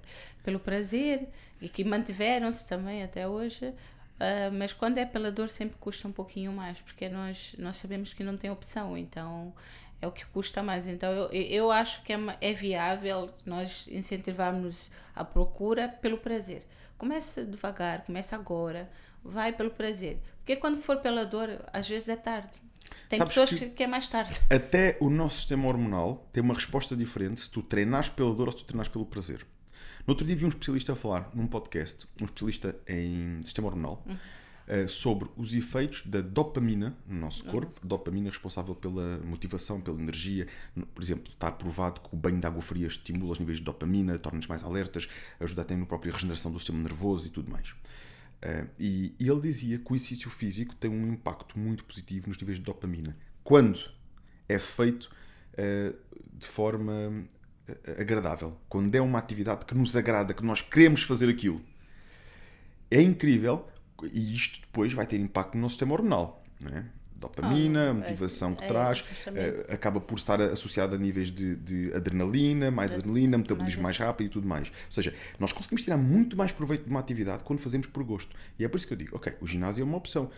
pelo prazer e que mantiveram-se também até hoje. Ah, mas quando é pela dor sempre custa um pouquinho mais, porque nós, nós sabemos que não tem opção, então é o que custa mais. Então eu, eu acho que é, é viável nós incentivarmos a procura pelo prazer. Começa devagar, começa agora, vai pelo prazer. Porque quando for pela dor, às vezes é tarde. Tem Sabes pessoas que- que, é mais tarde. Até o nosso sistema hormonal tem uma resposta diferente se tu treinares pela dor ou se tu treinares pelo prazer. No outro dia vi um especialista a falar num podcast, um especialista em sistema hormonal, eh, sobre os efeitos da dopamina no nosso corpo. Dopamina é responsável pela motivação, pela energia. Por exemplo, está provado que o banho de água fria estimula os níveis de dopamina, torna-nos mais alertas, ajuda até na própria regeneração do sistema nervoso e tudo mais. Eh, e, e ele dizia que o exercício físico tem um impacto muito positivo nos níveis de dopamina. Quando é feito eh, de forma eh, agradável. Quando é uma atividade que nos agrada, que nós queremos fazer aquilo. É incrível e isto depois vai ter impacto no nosso sistema hormonal. Não é? Dopamina, Ah, a motivação que é, traz, eh, acaba por estar associada a níveis de, de adrenalina, mais adrenalina, metabolismo mais mais rápido e tudo mais. Ou seja, nós conseguimos tirar muito mais proveito de uma atividade quando fazemos por gosto. E é por isso que eu digo, ok, o ginásio é uma opção,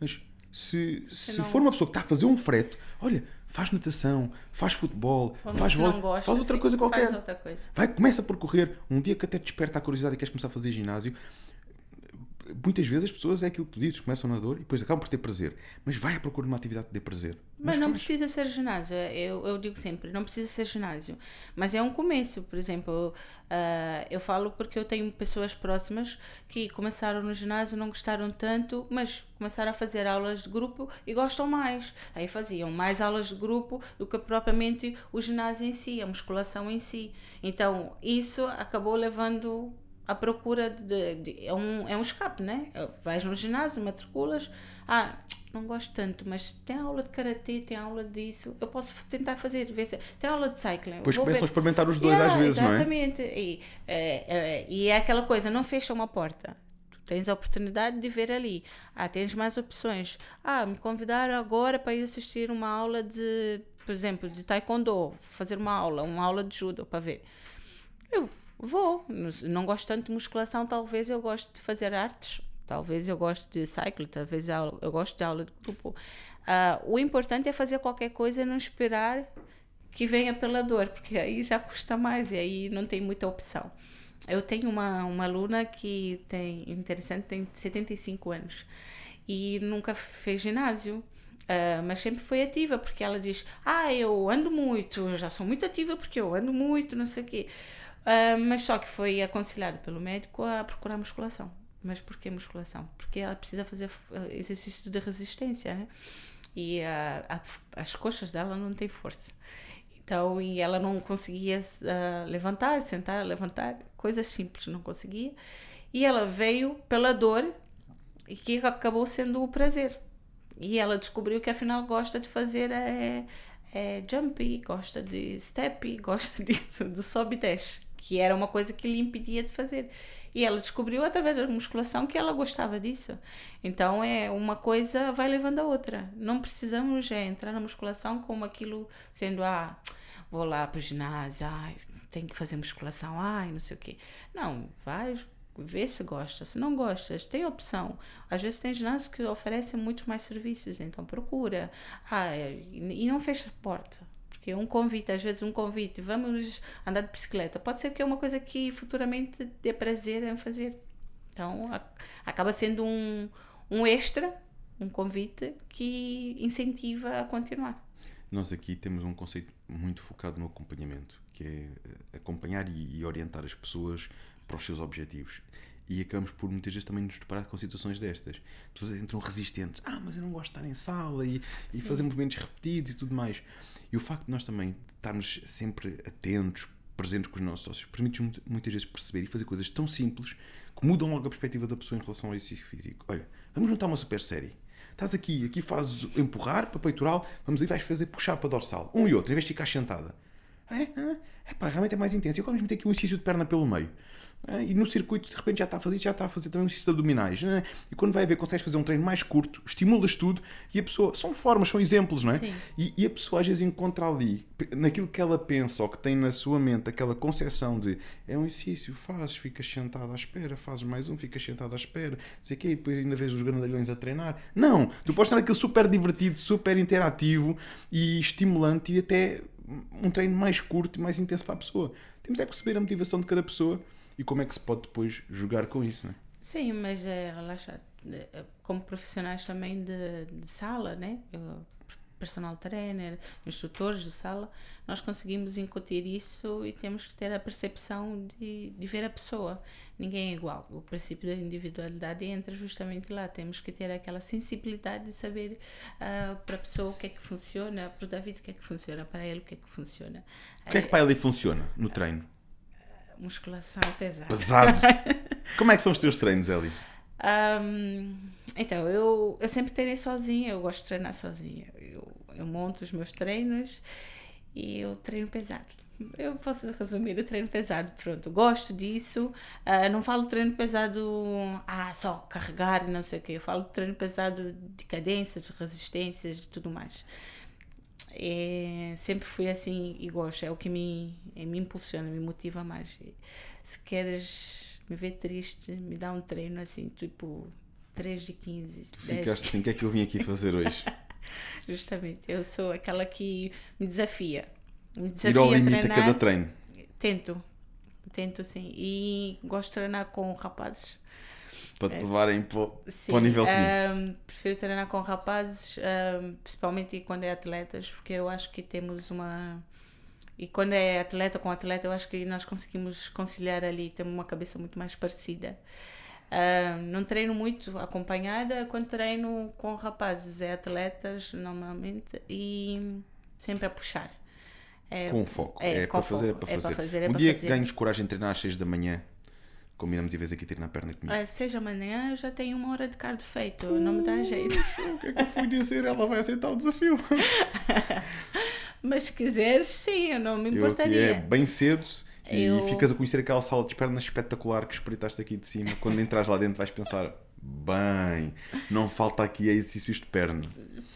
mas se, se não- for uma pessoa que está a fazer um frete, olha, faz natação, faz futebol, Ou faz gosta, faz outra coisa qualquer. Faz outra coisa. Vai, começa por correr. Um dia que até te desperta a curiosidade e queres começar a fazer ginásio, muitas vezes as pessoas é aquilo que tu dizes, começam na dor e depois acabam por ter prazer. Mas vai à procura de uma atividade que dê prazer. Mas não faz. precisa ser ginásio, eu, eu digo sempre, não precisa ser ginásio. Mas é um começo, por exemplo, ah, eu falo porque eu tenho pessoas próximas que começaram no ginásio, não gostaram tanto, mas começaram a fazer aulas de grupo e gostam mais. Aí faziam mais aulas de grupo do que propriamente o ginásio em si, a musculação em si. Então, isso acabou levando à procura de, de- é, um, é um escape, né? Vais no ginásio, matriculas, ah, não gosto tanto, mas tem aula de karatê, tem aula disso, eu posso tentar fazer, ver se tem aula de cycling. Depois vou começam ver. a experimentar os dois Yeah, às vezes, não é? Exatamente. E é, é, e é aquela coisa, não fecha uma porta. Tu tens a oportunidade de ver ali. Ah, tens mais opções. Ah, me convidaram agora para ir assistir uma aula de, por exemplo, de taekwondo, fazer uma aula, uma aula de judo para ver. Eu vou. Não gosto tanto de musculação, talvez eu goste de fazer artes, talvez eu goste de cycling, talvez eu goste de aula de grupo. Ah, o importante é fazer qualquer coisa e não esperar que venha pela dor, porque aí já custa mais e aí não tem muita opção. Eu tenho uma, uma aluna que tem, interessante, tem 75 anos e nunca fez ginásio. ah, mas sempre foi ativa, porque ela diz: Ah, eu ando muito, já sou muito ativa porque eu ando muito, não sei o quê. Ah, mas só que foi aconselhado pelo médico a procurar musculação. Mas por que musculação? Porque ela precisa fazer ah, exercício de resistência, né? E ah, a- as coxas dela não têm força. Então, e ela não conseguia ah, levantar, sentar, levantar, coisas simples, não conseguia. E ela veio pela dor e que acabou sendo o prazer. E ela descobriu que afinal gosta de fazer é, é jumpy, gosta de step, gosta <laughs> disso, do sobe e desce, que era uma coisa que lhe impedia de fazer. E ela descobriu através da musculação que ela gostava disso. Então é uma coisa vai levando a outra. Não precisamos é, entrar na musculação como aquilo sendo ah, vou lá para o ginásio, ai, tenho que fazer musculação, ai, não sei o quê. Não, vai vê se gosta. Se não gostas, tem opção. Às vezes tem ginásios que oferecem muitos mais serviços, então procura. Ah, e e não fecha a porta. Porque um convite, às vezes um convite, vamos andar de bicicleta, pode ser que é uma coisa que futuramente dê prazer em fazer. Então a- acaba sendo um, um extra, um convite que incentiva a continuar. Nós aqui temos um conceito muito focado no acompanhamento, que é eh, acompanhar e, e orientar as pessoas para os seus objetivos. E acabamos por muitas vezes também nos deparar com situações destas. Pessoas entram resistentes. Ah, mas eu não gosto de estar em sala e, e fazer movimentos repetidos e tudo mais. E o facto de nós também estarmos sempre atentos, presentes com os nossos sócios, permite-nos muitas vezes perceber e fazer coisas tão simples que mudam logo a perspectiva da pessoa em relação ao exercício físico. Olha, vamos juntar uma super série. Estás aqui, aqui fazes empurrar para peitoral, vamos aí vais fazer puxar para dorsal. Um e outro, em vez de ficar sentada. É, é, é pá, realmente é mais intenso. E agora vamos meter aqui um exercício de perna pelo meio. É, e no circuito, de repente, já está a fazer já está a fazer também um exercício de abdominais. é? E quando vai ver, consegues fazer um treino mais curto, estimulas tudo e a pessoa. São formas, são exemplos, não é? E, e a pessoa às vezes encontra ali, naquilo que ela pensa ou que tem na sua mente, aquela concepção de é um exercício, fazes, ficas sentado à espera, fazes mais um, ficas sentado à espera, não sei o quê, e depois ainda vês os grandalhões a treinar. Não! Tu podes ter aquilo super divertido, super interativo e estimulante e até um treino mais curto e mais intenso para a pessoa. Temos é que perceber a motivação de cada pessoa e como é que se pode depois jogar com isso, não é? Sim, mas é, lá está, eh, como profissionais também de, de sala, né? Eu, personal trainer, instrutores de sala, nós conseguimos incutir isso e temos que ter a percepção de, de ver a pessoa. Ninguém é igual. O princípio da individualidade entra justamente lá. Temos que ter aquela sensibilidade de saber ah, para a pessoa o que é que funciona, para o David o que é que funciona, para ele o que é que funciona. O que é que para ele funciona no treino? Musculação pesada. Pesados. <laughs> como é que são os teus treinos, Eli? Ahm, então, eu, eu sempre treinei sozinha, eu gosto de treinar sozinha. Eu, eu monto os meus treinos e eu treino pesado. Eu posso resumir o treino pesado, pronto. Gosto disso. Ah, não falo treino pesado, ah, só carregar e não sei o quê. Eu falo treino pesado de cadências, de resistências e tudo mais. É, sempre fui assim e gosto, é o que me, é, me impulsiona, me motiva mais. Se queres me ver triste, me dá um treino assim, tipo 3 de 15, 10 Ficaste assim, o que é que eu vim aqui fazer hoje? <laughs> Justamente, eu sou aquela que me desafia. Me Ir desafia ao a limite a treinar. cada treino. Tento, tento sim. E gosto de treinar com rapazes. Para te levarem para, o- nível seguinte. ahm, prefiro treinar com rapazes, ahm, principalmente quando é atletas, porque eu acho que temos uma. E quando é atleta com atleta, eu acho que nós conseguimos conciliar ali, temos uma cabeça muito mais parecida. Ahm, não treino muito acompanhada, quando treino com rapazes, é atletas normalmente e sempre a puxar. É, Com foco. é, É, para fazer, é foco. para É para fazer. fazer, é um para dia fazer. que ganhes coragem de treinar às 6 da manhã, combinamos e vez aqui treinar a perna comigo. Ah, seja amanhã, eu já tenho uma hora de cardio feito, não me dá jeito. O que é que eu fui dizer? Ela vai aceitar o desafio. <laughs> Mas se quiseres, sim, eu não me Eu importaria. é bem cedo e Eu- ficas a conhecer aquela sala de pernas espetacular que espreitaste aqui de cima. Quando entras lá dentro vais pensar, bem, não falta aqui exercícios de perna.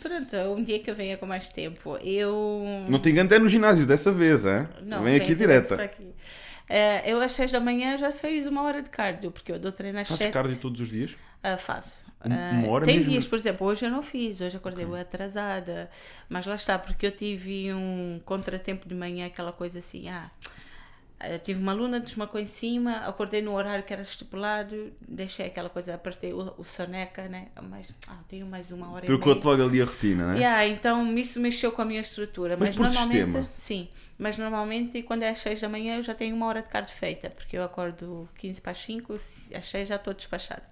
Pronto, um dia que eu venha com mais tempo, eu. Não te engano, é no ginásio dessa vez, hein? Não, Vem aqui direta. aqui. Eh, eu às 6 da manhã já fiz uma hora de cardio, porque eu dou treino às Fazes 7. cardio todos os dias? Ah, faço. Ah, uma hora tem mesmo? dias, por exemplo, hoje eu não fiz, hoje acordei okay. atrasada, mas lá está, porque eu tive um contratempo de manhã, aquela coisa assim, ah, eu tive uma aluna, desmacou em cima, acordei no horário que era estipulado, deixei aquela coisa, apertei o, o soneca, né? Mas ah, tenho mais uma hora Trocou-te logo ali a rotina, né? Yeah, então isso mexeu com a minha estrutura. Mas Mas, por normalmente, sistema? sim. Mas normalmente quando é às 6 da manhã eu já tenho uma hora de cardio feita, porque eu acordo 15 para as 5, às 6 já estou despachada.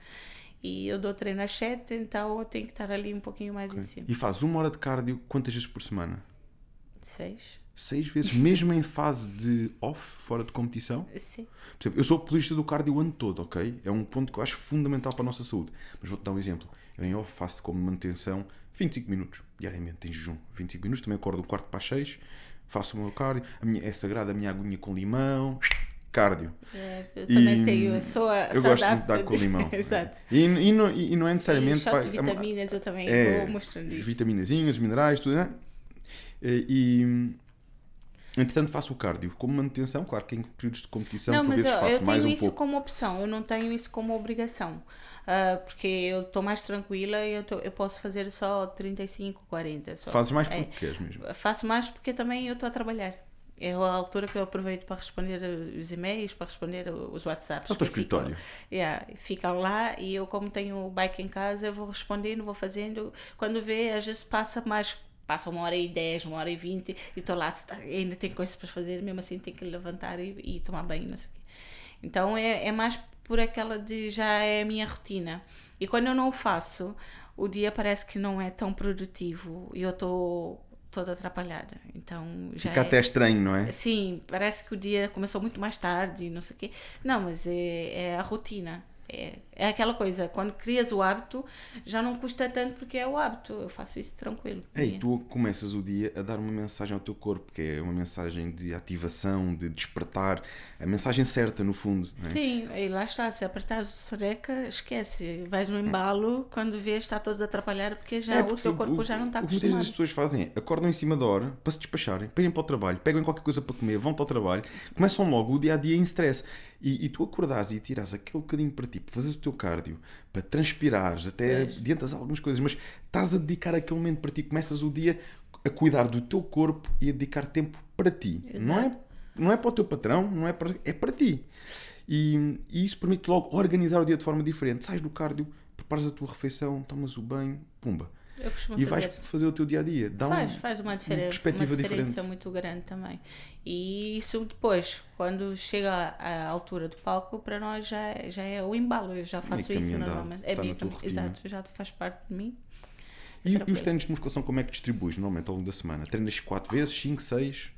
E eu dou treino às 7, então eu tenho que estar ali um pouquinho mais em cima. E fazes uma hora de cardio quantas vezes por semana? 6? Seis vezes, <laughs> mesmo em fase de off, fora de competição? Sim. Por exemplo, eu sou apologista do cardio o ano todo, ok? É um ponto que eu acho fundamental para a nossa saúde. Mas vou-te dar um exemplo. Eu em off faço como manutenção 25 minutos, diariamente, em jejum. 25 minutos, também acordo um quarto para as 6, faço o meu cardio. A minha, é sagrada a minha aguinha com limão, cardio. É, eu também E tenho, eu sou a Eu gosto muito de dar com limão. <laughs> Exato. E, e, não, e não é E necessariamente... pá, de é vitaminas eu também é, vou mostrando isso. vitaminazinhas, minerais, tudo, né? E, e, entretanto faço o cardio como manutenção, claro que em períodos de competição Não, por vezes eu, faço eu mais tenho um isso pouco. como opção, eu não tenho isso como obrigação. Ah, porque eu estou mais tranquila e eu, tô- eu posso fazer só 35, 40. Só. Fazes mais É. porque queres mesmo. Faço mais porque também eu estou a trabalhar. É a altura que eu aproveito para responder os e-mails, para responder os WhatsApps. É o teu que ficam- escritório. Yeah, ficam lá e eu, como tenho o bike em casa, eu vou respondendo, vou fazendo. Quando vê, às vezes passa mais, passa uma hora e dez, uma hora e vinte e estou lá, está- ainda tem coisas para fazer, mesmo assim tenho que levantar e, e tomar banho, não sei o quê. Então é, é mais por aquela de já é a minha rotina. E quando eu não o faço, o dia parece que não é tão produtivo e eu estou toda atrapalhada. Então já Fica é... até estranho, não é? Sim, parece que o dia começou muito mais tarde, não sei o quê. Não, mas é, é a rotina. É, É aquela coisa, quando crias o hábito, já não custa tanto porque é o hábito. Eu faço isso tranquilo. É, e tu começas o dia a dar uma mensagem ao teu corpo, que é uma mensagem de ativação, de despertar, a mensagem certa, no fundo. É? Sim, e lá está, se apertares o soreca, esquece. Vais no embalo, quando vês está todos a atrapalhar porque já É, o porque teu sim, corpo o- já não está O que muitas vezes as acostumado. pessoas fazem é acordam em cima da hora para se despacharem, para irem para o trabalho, pegam qualquer coisa para comer, vão para o trabalho, começam logo o dia a dia em stress. E, e tu acordares e tirares aquele bocadinho para ti, para fazeres o teu cardio, para transpirares, até Pois. adiantas algumas coisas, mas estás a dedicar aquele momento para ti, começas o dia a cuidar do teu corpo e a dedicar tempo para ti. Não é, não é para o teu patrão, não é para, é para ti. E, e isso permite logo organizar o dia de forma diferente. Sais do cardio, preparas a tua refeição, tomas o banho, pumba. Eu costumo E fazer. vais fazer o teu dia a dia. Dá um- Faz, faz uma diferença, perspectiva uma diferença diferente. muito grande também. E isso depois, quando chega à altura do palco, para nós já, é- já é o embalo. Eu já faço caminho isso normalmente. bem, tua rotina. exato, já faz parte de mim. E, e os treinos de musculação, como é que distribuis normalmente ao longo da semana? Treinas 4 vezes, 5, 6,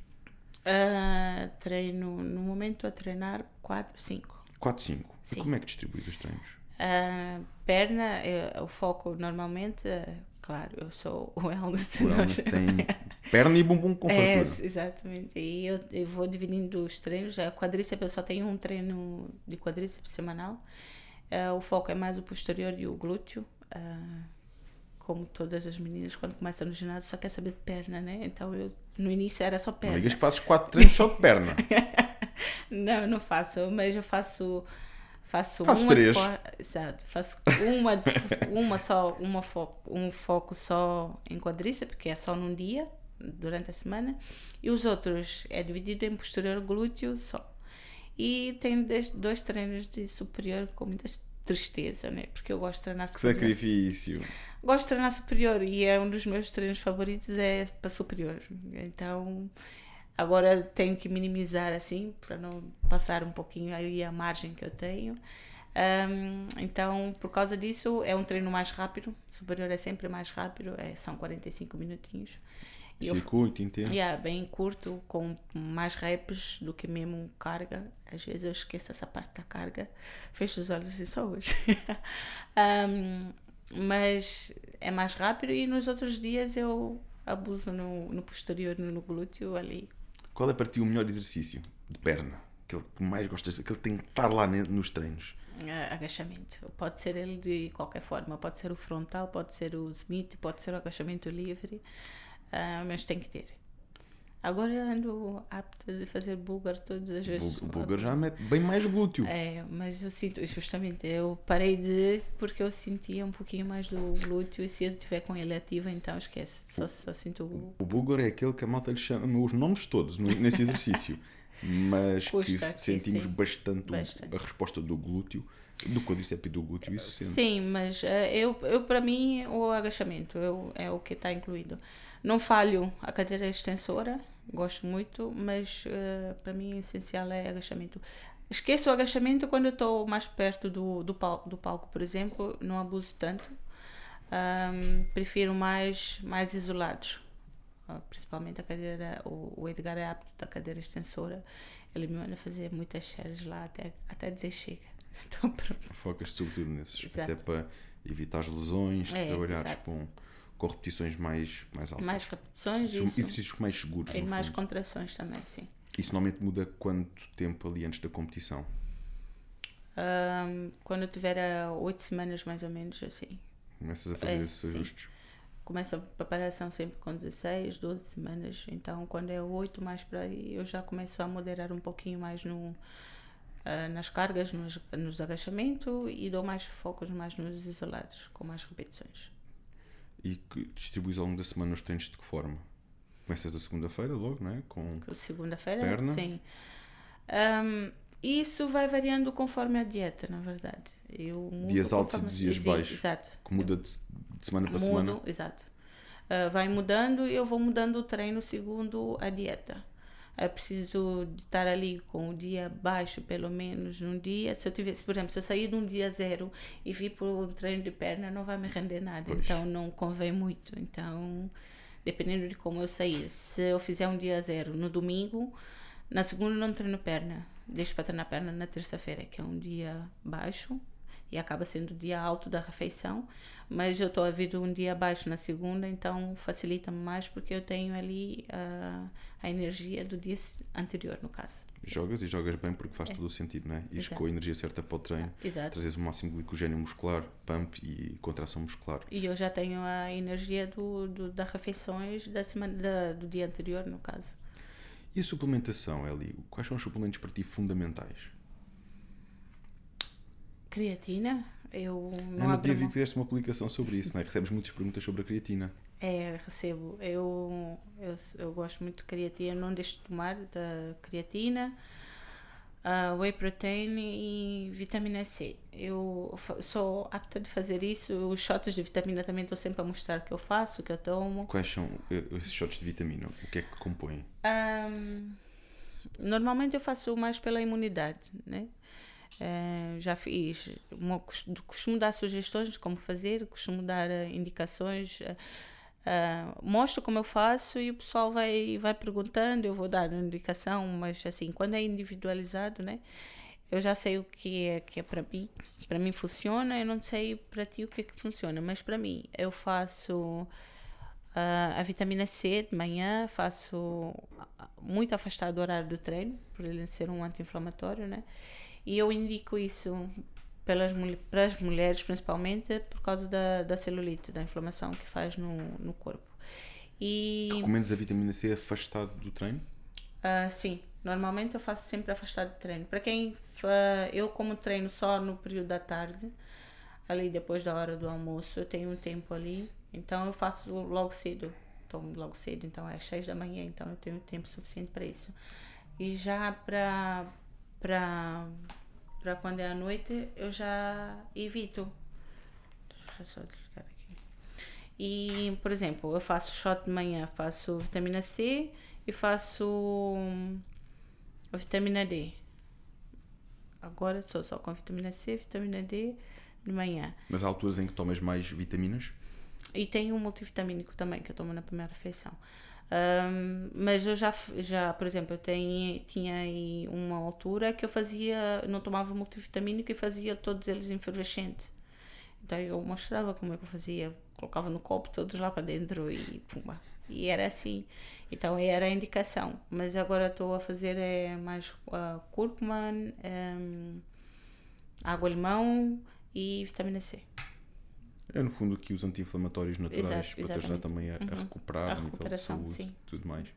Ah, treino, no momento a treinar 4, 5. 4, 5. E como é que distribuis os treinos? A perna, é, o foco normalmente, é, claro, eu sou o wellness. O <laughs> wellness tem perna e bumbum com É, exatamente. E eu, eu vou dividindo os treinos. A quadríceps eu só tenho um treino de quadríceps semanal. Eh, o foco é mais o posterior e o glúteo. Ah, como todas as meninas, quando começam no ginásio, só quer saber de perna, né? Então eu, no início era só Não perna. digas que fazes 4 treinos só de perna. <laughs> Não, não faço, mas eu faço faço Faço uma de três. qua- exato, faço uma de- <laughs> uma só, uma foco, um foco só em quadríceps, porque é só num dia durante a semana, e os outros é dividido em posterior glúteo só. E tenho dois treinos de superior com muita tristeza, né? Porque eu gosto de treinar Que superior. sacrifício. Gosto de treinar superior e é um dos meus treinos favoritos é para superior. Então agora tenho que minimizar assim para não passar um pouquinho aí a margem que eu tenho. Ahm, então por causa disso é um treino mais rápido. Superior é sempre mais rápido, é, são 45 minutinhos. E Circuito intenso. Yeah, bem curto, com mais reps do que mesmo carga. Às vezes eu esqueço essa parte da carga. Fecho os olhos assim só hoje. <laughs> Um, mas é mais rápido e nos outros dias eu abuso no, no posterior, no, no glúteo ali. Qual é para ti o melhor exercício de perna? Aquele que mais gostas, aquele que tem que estar lá nos treinos. Ah, agachamento. Pode ser ele de qualquer forma. Pode ser o frontal, pode ser o Smith, pode ser o agachamento livre. Ah, mas tem que ter. Agora eu ando apta de fazer bulgar todas as vezes. O bulgar já mete bem mais glúteo. É, mas eu sinto, justamente, eu parei de porque eu sentia um pouquinho mais do glúteo e se eu estiver com ele ativo, então esquece. Só, só sinto o. O búlgaro é aquele que a malta lhe chama os nomes todos no- nesse exercício. <laughs> Mas Custa que aqui, sentimos sim. bastante, o- Bastante. a resposta do glúteo, do quadríceps e do glúteo, isso sente. Sim, mas eh, eu, eu para mim o agachamento eu, é o que está incluído. Não falho a cadeira extensora, gosto muito, mas eh, para mim o essencial é agachamento. Esqueço o agachamento quando eu estou mais perto do, do, pal do palco, por exemplo, não abuso tanto. Ahm, prefiro mais, mais isolados. Ah, Principalmente a cadeira, o, o Edgar é apto da cadeira extensora. Ele me manda fazer muitas séries lá até, até dizer chega. <laughs> Então, pronto. Focas sobretudo nesses, Exato. até para evitar as lesões, É, trabalhares exato. com, com repetições mais, mais altas. Mais repetições e Exercícios- mais seguros. E mais fundo. contrações também, sim. Isso normalmente muda quanto tempo ali antes da competição? Ahm, quando eu tiver a oito semanas mais ou menos, assim. Começas a fazer É, esses ajustes. Começa a preparação sempre com 16, 12 semanas. Então, quando é oito mais para aí, eu já começo a moderar um pouquinho mais no, ah, nas cargas, nos, nos agachamentos e dou mais focos mais nos isolados, com mais repetições. E que distribuis ao longo da semana os treinos de que forma? Começas a segunda-feira logo, não é? Com Segunda-feira, Perna? sim. Ahm, isso vai variando conforme a dieta, na verdade. Eu Dias altos e dias Sim, baixos. Exato. que muda de, semana para Mudo, semana. exato. Ah, vai mudando e eu vou mudando o treino segundo a dieta. É preciso de estar ali com o dia baixo, pelo menos, num dia. Se eu tivesse, por exemplo, se eu sair de um dia zero e vir para um treino de perna, não vai me render nada. Pois. Então, não convém muito. Então, dependendo de como eu sair. Se eu fizer um dia zero no domingo, na segunda não treino perna. Deixo para treinar perna na terça-feira, que é um dia baixo. E acaba sendo o dia alto da refeição, mas eu estou a vir um dia abaixo na segunda, então facilita mais porque eu tenho ali uh, a energia do dia anterior, no caso. Jogas e jogas bem porque faz é. todo o sentido, não é? E com a energia certa para o treino, Exato. trazes o máximo de glicogênio muscular, pump e contração muscular. E eu já tenho a energia do, do das refeições da semana, da, do dia anterior, no caso. E a suplementação, Eli? Quais são os suplementos para ti fundamentais? Creatina? Eu não é, no dia vi que fizeste uma publicação sobre isso, não é? Recebes muitas perguntas sobre a creatina. É, recebo. Eu, eu, eu gosto muito de creatina, não deixo de tomar da creatina, uh, whey protein e vitamina C. Eu sou apta de fazer isso. Os shots de vitamina também estou sempre a mostrar que eu faço, que eu tomo. Quais são eh, esses shots de vitamina? O que é que compõem? Um, normalmente eu faço mais pela imunidade, né? Uh, já fiz, costumo dar sugestões de como fazer, costumo dar uh, indicações, uh, mostro como eu faço e o pessoal vai, vai perguntando, eu vou dar indicação, mas assim, quando é individualizado, né? Eu já sei o que é que é para mim, para mim funciona, eu não sei para ti o que é que funciona, mas para mim eu faço a vitamina C de manhã, faço muito afastado do horário do treino, por ele ser um anti-inflamatório, né? E eu indico isso pelas, para as mulheres, principalmente, por causa da, da celulite, da inflamação que faz no, no corpo. E... Recomendas a vitamina C afastado do treino? Uh, sim, normalmente eu faço sempre afastado do treino. Para quem. eu, como treino só no período da tarde, ali depois da hora do almoço, eu tenho um tempo ali, então eu faço logo cedo. Tomo logo cedo, então é às 6 da manhã, então eu tenho tempo suficiente para isso. E já para para para quando é à noite eu já evito. Deixa eu só desligar aqui. E, por exemplo, eu faço shot de manhã, faço vitamina C e faço hum, a vitamina D. Agora estou só com vitamina C, vitamina D de manhã. Mas há alturas em que tomas mais vitaminas? E tem um multivitamínico também que eu tomo na primeira refeição. Um, mas eu já, já, por exemplo, eu tenho, tinha aí uma altura que eu fazia, não tomava multivitamínico e fazia todos eles efervescente. Então eu mostrava como é que eu fazia, colocava no copo todos lá para dentro e pumba. E era assim. Então era a indicação. Mas agora estou a fazer é, mais uh, cúrcuma, um, água-limão e vitamina C. É no fundo aqui os anti-inflamatórios naturais para te ajudar também a, uhum. a recuperar a recuperação, saúde, sim. tudo mais.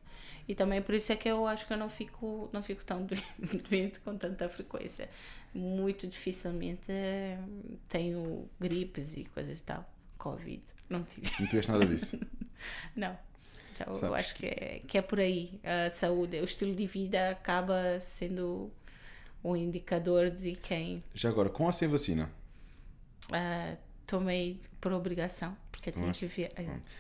E também por isso é que eu acho que eu não fico, não fico tão <laughs> doente com tanta frequência. Muito dificilmente eh, tenho gripes e coisas e tal. Covid. Não tive. Não tiveste nada disso? <laughs> não. Já, eu acho que é, que é por aí. A saúde, o estilo de vida acaba sendo um indicador de quem. Já agora, com ou sem vacina? Uh, tomei por obrigação, porque tinha que ver.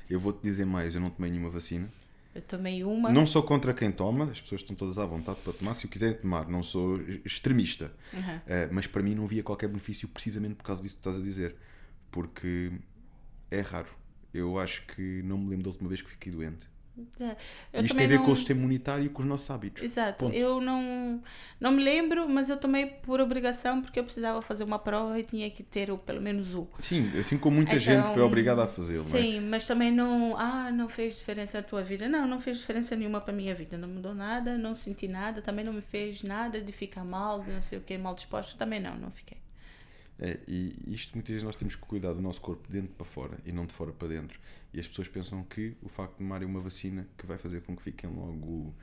Eu vou-te dizer mais, eu não tomei nenhuma vacina. Eu tomei uma. Não sou contra quem toma, as pessoas estão todas à vontade para tomar, se o quiserem tomar, não sou extremista. Uhum. Uh, mas para mim não via qualquer benefício precisamente por causa disso que estás a dizer. Porque é raro. Eu acho que não me lembro da última vez que fiquei doente. Eu Isto tem a ver não... com o sistema imunitário e com os nossos hábitos. Exato. Ponto. Eu não, não me lembro, mas eu tomei por obrigação porque eu precisava fazer uma prova e tinha que ter o, pelo menos o. Sim, assim como muita então, gente foi obrigada a fazê-lo. É? Sim, é? mas também não. Ah, não fez diferença na tua vida. Não, não fez diferença nenhuma para a minha vida. Não mudou nada, não senti nada, também não me fez nada de ficar mal, de não sei o que, mal disposto. Também não, não fiquei. É, e isto muitas vezes nós temos que cuidar do nosso corpo de dentro para fora e não de fora para dentro. E as pessoas pensam que o facto de tomarem uma vacina que vai fazer com que fiquem logo.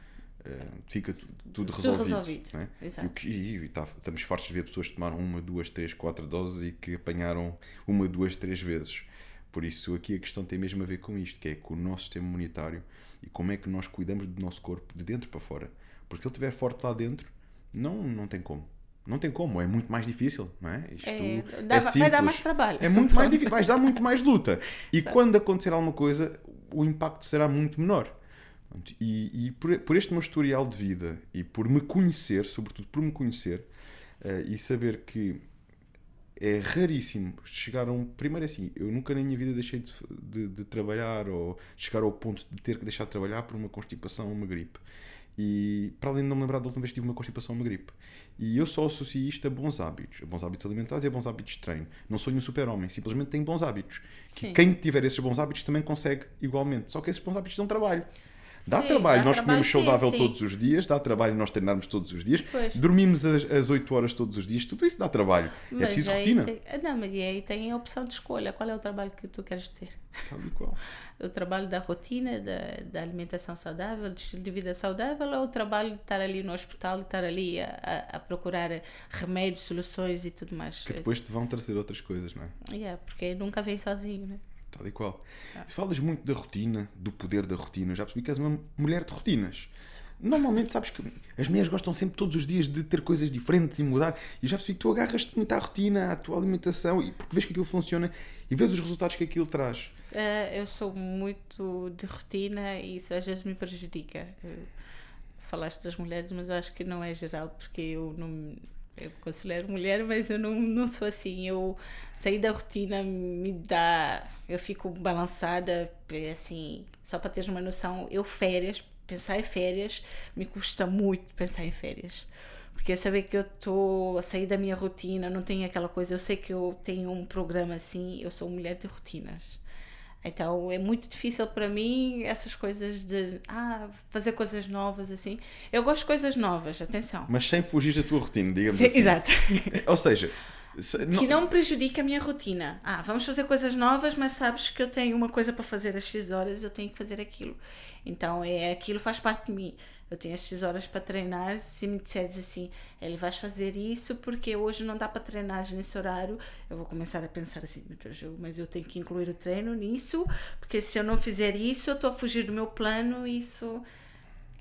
Uh, fica tudo, tudo resolvido. resolvido. Né? Exato. E, e, e tá, estamos fartos de ver pessoas que tomaram uma, duas, três, quatro doses e que apanharam uma, duas, três vezes. Por isso, aqui a questão tem mesmo a ver com isto, que é com o nosso sistema imunitário e como é que nós cuidamos do nosso corpo de dentro para fora. Porque se ele estiver forte lá dentro, não, não tem como. Não tem como, é muito mais difícil, não é? Isto é, dá, é vai dar mais trabalho. É muito mais <laughs> difícil, vai dar muito mais luta. <laughs> E quando acontecer alguma coisa, o impacto será muito menor. E, e por, por, este meu historial de vida e por me conhecer, sobretudo por me conhecer uh, e saber que é raríssimo chegar a um. Primeiro, é assim, eu nunca na minha vida deixei de, de, de trabalhar ou chegar ao ponto de ter que deixar de trabalhar por uma constipação ou uma gripe. E para além de não me lembrar da última vez que tive uma constipação ou uma gripe. E eu só associo isto a bons hábitos, a bons hábitos alimentares e a bons hábitos de treino. Não sou nenhum super-homem, simplesmente tenho bons hábitos. Que Sim. quem tiver esses bons hábitos também consegue igualmente. Só que esses bons hábitos dão trabalho. Dá Sim, trabalho, dá nós trabalho, comemos saudável sim. todos os dias, dá trabalho nós treinarmos todos os dias, Pois. dormimos as, as 8 horas todos os dias, tudo isso dá trabalho. é preciso aí rotina. Tem, ah, não, mas e aí tem a opção de escolha. Qual é o trabalho que tu queres ter? Tal e qual. <laughs> O trabalho da rotina, da, da alimentação saudável, do estilo de vida saudável, ou o trabalho de estar ali no hospital e estar ali a, a, a procurar remédios, soluções e tudo mais? Que depois te vão trazer outras coisas, não é? Yeah, porque nunca vem sozinho, né? Tal e qual. Ah. Falas muito da rotina, do poder da rotina. Eu já percebi que és uma mulher de rotinas. Normalmente, sabes que as mulheres gostam sempre todos os dias de ter coisas diferentes e mudar. E eu já percebi que tu agarras-te muito à rotina, à tua alimentação, e porque vês que aquilo funciona e vês os resultados que aquilo traz. Eh, eu sou muito de rotina e isso às vezes me prejudica. Eh, falaste das mulheres, mas eu acho que não é geral, porque eu não. Eu considero mulher, mas eu não, não sou assim. Eu sair da rotina me dá. Eu fico balançada, assim. Só para teres uma noção, eu férias, pensar em férias, me custa muito pensar em férias. Porque saber que eu estou a sair da minha rotina, não tenho aquela coisa. Eu sei que eu tenho um programa assim, eu sou mulher de rotinas. Então é muito difícil para mim essas coisas de ah, fazer coisas novas assim. Eu gosto de coisas novas, atenção. Mas sem fugir da tua rotina, digamos Sim, assim. Exato. Ou seja, se- que não me prejudique a minha rotina. Ah, vamos fazer coisas novas, mas sabes que eu tenho uma coisa para fazer às X horas, eu tenho que fazer aquilo. Então é aquilo faz parte de mim. Eu tenho as X horas para treinar. Se me disseres assim, ele vais fazer isso porque hoje não dá para treinar nesse horário, eu vou começar a pensar assim, meu Deus, eu- mas eu tenho que incluir o treino nisso, porque se eu não fizer isso, eu estou a fugir do meu plano isso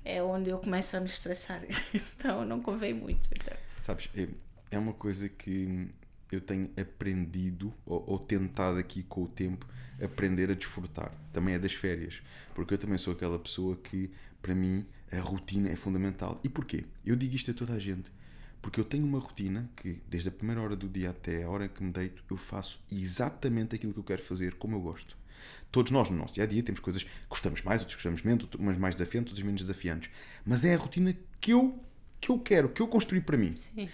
é onde eu começo a me estressar. <laughs> Então não convém muito. Então. Sabes, é, é uma coisa que eu tenho aprendido ou, ou tentado aqui com o tempo aprender a desfrutar. Também é das férias. Porque eu também sou aquela pessoa que, para mim, a rotina é fundamental. E porquê? Eu digo isto a toda a gente. Porque eu tenho uma rotina que, desde a primeira hora do dia até a hora em que me deito, eu faço exatamente aquilo que eu quero fazer, como eu gosto. Todos nós, no nosso dia a dia, temos coisas que gostamos mais, outras gostamos menos, umas mais desafiantes, outras menos desafiantes. Mas é a rotina que eu, que eu quero, que eu construí para mim Sim.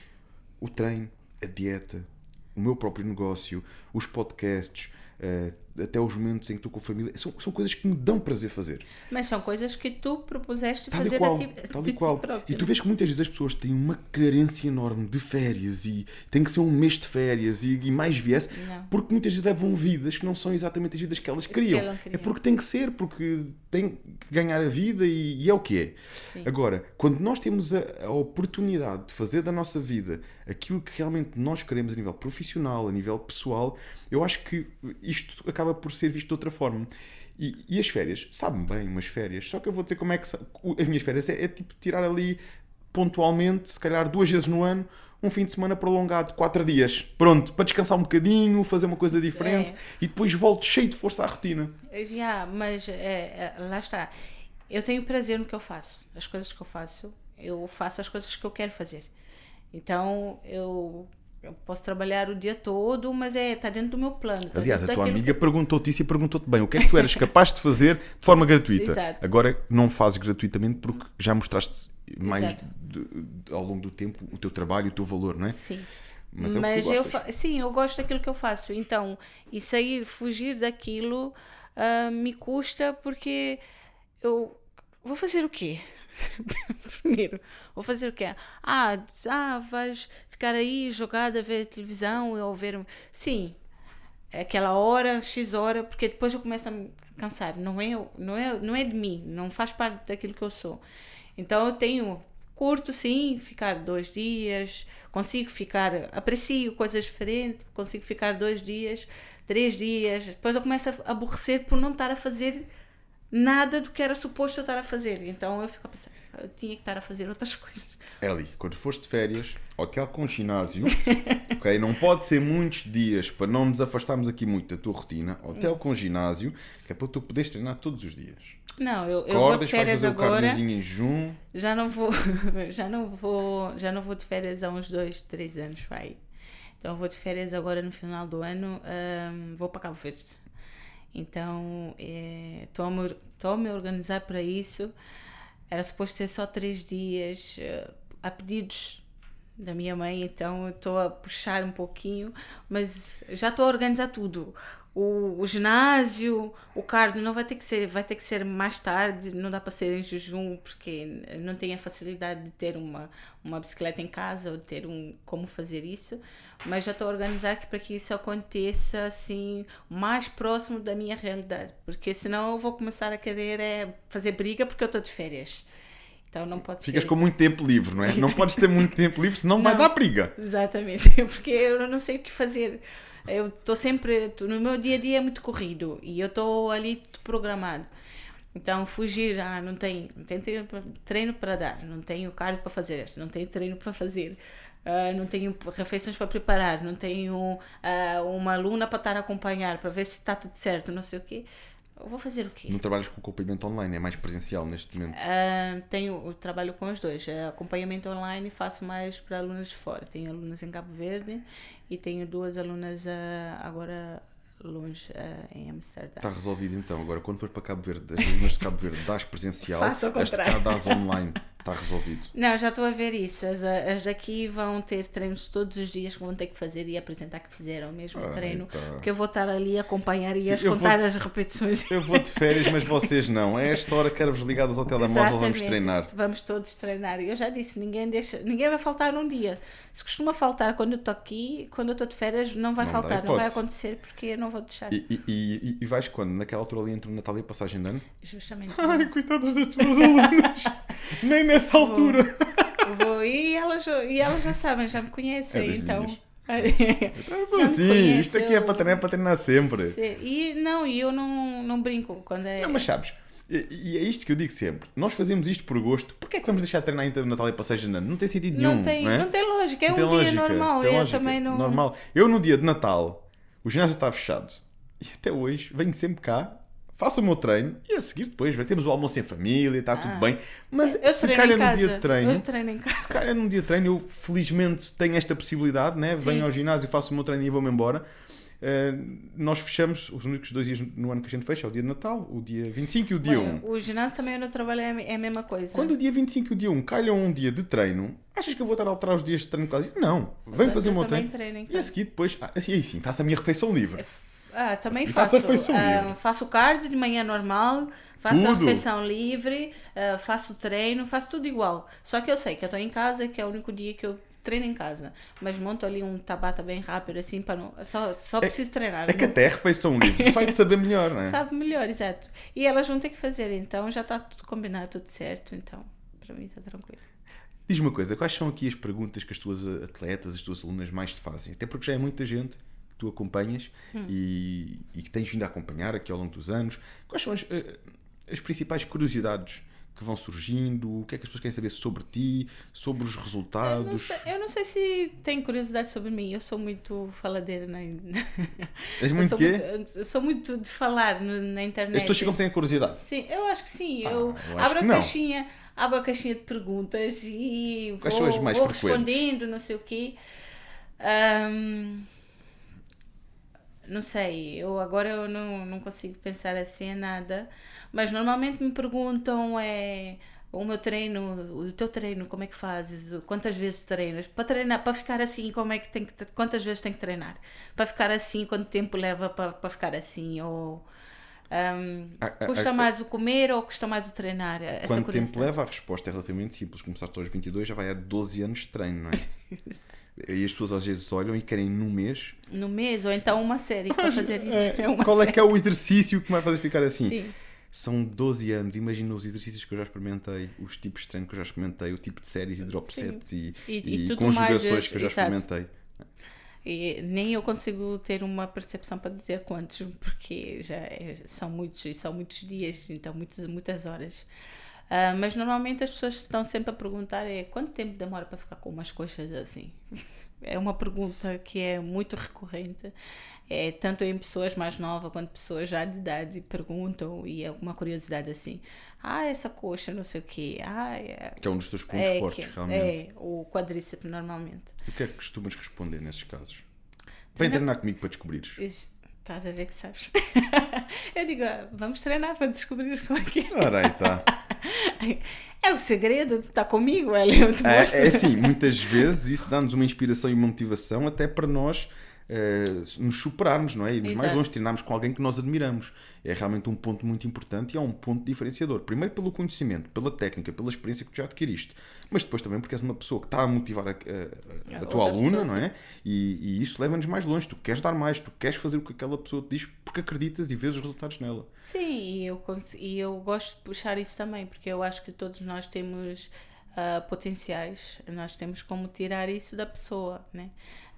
o treino, a dieta, o meu próprio negócio, os podcasts, eh, até os momentos em que estou com a família, são, são coisas que me dão prazer fazer. Mas são coisas que tu propuseste Tal fazer qual, a ti, tal de e qual. próprio, E tu vês que muitas vezes as pessoas têm uma carência enorme de férias e tem que ser um mês de férias e, e mais viesse, Não. porque muitas vezes levam vidas que não são exatamente as vidas que elas queriam. queriam. É porque tem que ser, porque tem que ganhar a vida e, e é o que é. Sim. Agora, quando nós temos a, a oportunidade de fazer da nossa vida aquilo que realmente nós queremos a nível profissional, a nível pessoal, eu acho que isto acaba por ser visto de outra forma. E, e as férias, sabem bem umas férias, só que eu vou dizer como é que as minhas férias é, é tipo tirar ali pontualmente, se calhar duas vezes no ano, um fim de semana prolongado, quatro dias. Pronto, para descansar um bocadinho, fazer uma coisa diferente É. e depois volto cheio de força à rotina. Já, mas é, lá está. Eu tenho prazer no que eu faço. As coisas que eu faço, eu faço as coisas que eu quero fazer. Então, eu, eu posso trabalhar o dia todo, mas é tá dentro do meu plano. tá Aliás, a tua amiga perguntou-te isso e perguntou-te bem o que é que tu eras capaz de fazer de <laughs> forma gratuita. Exato. Agora não fazes gratuitamente porque já mostraste mais de- ao longo do tempo o teu trabalho e o teu valor, não é? Sim. Mas Mas, é que tu eu sim, eu gosto daquilo que eu faço. Então, e sair, fugir daquilo ah, me custa porque eu vou fazer o quê? <laughs> Primeiro, vou fazer o quê? Ah, diz, ah, vais ficar aí jogada a ver televisão ou ver. Sim, é aquela hora, X hora, porque depois eu começo a me cansar. Não é, não é, não é de mim, não faz parte daquilo que eu sou. Então eu tenho, curto sim, ficar dois dias, consigo ficar, aprecio coisas diferentes, consigo ficar dois dias, três dias. Depois eu começo a aborrecer por não estar a fazer nada do que era suposto eu estar a fazer. Então eu fico a pensar, eu tinha que estar a fazer outras <laughs> coisas. Eli, quando foste de férias, hotel com ginásio, <laughs> ok? Não pode ser muitos dias para não nos afastarmos aqui muito da tua rotina. Hotel com ginásio, que é para tu poderes treinar todos os dias. Não, eu, eu vou de férias fazer o agora. em junho. Já não vou, <laughs> já não vou, já não vou de férias há uns dois, três anos, vai. Então eu vou de férias agora no final do ano, ahm, vou para Cabo Verde. Então estou tô a me organizar para isso. era suposto ser só três dias, uh, a pedidos da minha mãe, então estou a puxar um pouquinho, mas já estou a organizar tudo. O, o, ginásio, o cardio não vai ter que ser, vai ter que ser mais tarde, não dá para ser em jejum porque não tenho a facilidade de ter uma, uma bicicleta em casa ou de ter um como fazer isso, mas já estou a organizar aqui para que isso aconteça assim mais próximo da minha realidade, porque senão eu vou começar a querer é, fazer briga porque eu estou de férias. Então não pode Ficas ser. com muito tempo livre, não é? Não podes ter muito tempo livre, senão não, vai dar briga. Exatamente, <laughs> porque eu não sei o que fazer. Eu estou sempre. No meu dia a dia é muito corrido e eu estou ali programado. Então, fugir, ah, não tem, não tem treino para dar, não tenho cardio para fazer, não tenho treino para fazer, uh, não tenho refeições para preparar, não tenho uh, uma aluna para estar a acompanhar, para ver se está tudo certo, não sei o quê. Eu vou fazer o quê? Não trabalhas com acompanhamento online, é mais presencial neste momento? Uh, tenho, trabalho com os dois. Uh, acompanhamento online faço mais para alunas de fora. Tenho alunas em Cabo Verde e tenho duas alunas agora longe uh, em Amsterdã. Está resolvido então. Agora, quando for para Cabo Verde, as alunas de Cabo Verde dás presencial, <laughs> as de cá dás online. Está resolvido. Não, já estou a ver isso. As, as daqui vão ter treinos todos os dias que vão ter que fazer e apresentar que fizeram o mesmo Ai, treino. Tá. Porque eu vou estar ali a acompanhar e Sim, a contar as repetições. Eu vou de férias, mas vocês não. É esta hora que vos ligados ao telemóvel, vamos treinar. Vamos todos treinar. Eu já disse, ninguém deixa, ninguém vai faltar num dia. Se costuma faltar quando eu estou aqui, quando eu estou de férias, não vai não faltar, não vai acontecer porque eu não vou deixar. E, e, e, e vais quando? Naquela altura ali entre o Natal e a passagem de ano? Justamente. Ai, coitados das tuas alunas. <laughs> Nem nessa altura. Vou, vou e, elas, e elas já sabem, já me conhecem, é então. <laughs> Então assim, isto aqui é para treinar, é para treinar sempre. Sim. E não, e eu não, não brinco quando é. Não, mas sabes, e, é isto que eu digo sempre. Nós fazemos isto por gosto. Porquê é que vamos deixar de treinar entre o Natal e Passeio de Ano? Não tem sentido não nenhum. Tem, não, é? não tem lógica. É não um dia lógica. normal. Tem eu também não... Normal. Eu no dia de Natal, o ginásio está fechado. E até hoje venho sempre cá faço o meu treino e a seguir depois temos o almoço em família, está ah, tudo bem. Mas se calhar num dia de treino, eu treino em casa. se calhar num dia de treino, eu felizmente tenho esta possibilidade, né? venho ao ginásio, faço o meu treino e vou-me embora. Uh, nós fechamos os únicos dois dias no ano que a gente fecha, é o dia de Natal, o dia 25 e o dia Bem, 1. O ginásio também no trabalho é, é a mesma coisa. Quando o dia 25 e o dia 1 calham um dia de treino, achas que eu vou estar a alterar os dias de treino quase? Não, venho fazer o meu treino. treino e a seguir depois, ah, assim, sim, faço a minha refeição livre. Ah, também faço. Faço, uh, faço cardio de manhã normal, faço tudo. a refeição livre, uh, faço treino, faço tudo igual. Só que eu sei que eu estou em casa, que é o único dia que eu treino em casa. Mas monto ali um tabata bem rápido, assim, para não. Só, só é, preciso treinar. É que até a refeição livre só de saber melhor, não é? Sabe melhor, exato. E elas vão ter que fazer, então já está tudo combinado, tudo certo, então para mim está tranquilo. Diz-me uma coisa, quais são aqui as perguntas que as tuas atletas, as tuas alunas mais te fazem? Até porque já é muita gente tu acompanhas hum. e, e, que tens vindo a acompanhar aqui ao longo dos anos. Quais são as, eh, as principais curiosidades que vão surgindo? O que é que as pessoas querem saber sobre ti, sobre os resultados? Eu não sei, eu não sei se tem curiosidade sobre mim. Eu sou muito faladeira na <laughs> És muito quê? Muito, eu sou muito de falar na internet. As pessoas chegam sem curiosidade? Sim, eu acho que sim. Ah, eu, eu abro a caixinha, abro a caixinha de perguntas e Quais vou, mais vou respondendo, não sei o quê. Um, não sei, eu agora eu não, não consigo pensar assim em nada, mas normalmente me perguntam é o meu treino, o teu treino, como é que fazes? Quantas vezes treinas? Para treinar, para ficar assim, como é que tem que quantas vezes tem que treinar? Para ficar assim, quanto tempo leva para, para ficar assim? Ou um, custa mais o comer ou custa mais o treinar? Quanto tempo leva? A resposta é relativamente simples. Começaste aos 22, já vai há 12 anos de treino, não é? <laughs> E as pessoas às vezes olham e querem num mês. No mês, ou então uma série para fazer isso. É, <laughs> é qual série. é que é o exercício que vai fazer ficar assim? Sim. São 12 anos, imagina os exercícios que eu já experimentei, os tipos de treino que eu já experimentei, o tipo de séries e drop sets e, e, e, e conjugações mais, que eu já exato. experimentei. E nem eu consigo ter uma percepção para dizer quantos, porque já é, são muitos, são muitos dias, então muitas, muitas horas. Uh, mas normalmente as pessoas estão sempre a perguntar é quanto tempo demora para ficar com umas coxas assim? <laughs> É uma pergunta que é muito recorrente. É, tanto em pessoas mais novas quanto pessoas já de idade perguntam e é uma curiosidade assim. Ah, essa coxa, não sei o quê. Ah, é... Que é um dos teus pontos é, fortes, que, realmente. É, o quadríceps normalmente. O que é que costumas responder nesses casos? Vem treinar comigo para descobrires. Estás a ver que sabes. <laughs> eu digo, vamos treinar para descobrir como é que é. Ora aí está. <laughs> É o segredo, está comigo, ela eu te É, é assim, muitas vezes isso dá-nos uma inspiração e uma motivação até para nós eh, nos superarmos, não é? Irmos mais Exato. longe, treinarmos com alguém que nós admiramos. É realmente um ponto muito importante e é um ponto diferenciador. Primeiro pelo conhecimento, pela técnica, pela experiência que tu já adquiriste, mas depois também porque és uma pessoa que está a motivar a, a- a- a A tua aluna, pessoa, não é? E, e isso leva-nos mais longe. Tu queres dar mais, tu queres fazer o que aquela pessoa te diz porque acreditas e vês os resultados nela. Sim, e eu, e eu gosto de puxar isso também, porque eu acho que todos nós temos ah, potenciais, nós temos como tirar isso da pessoa, né?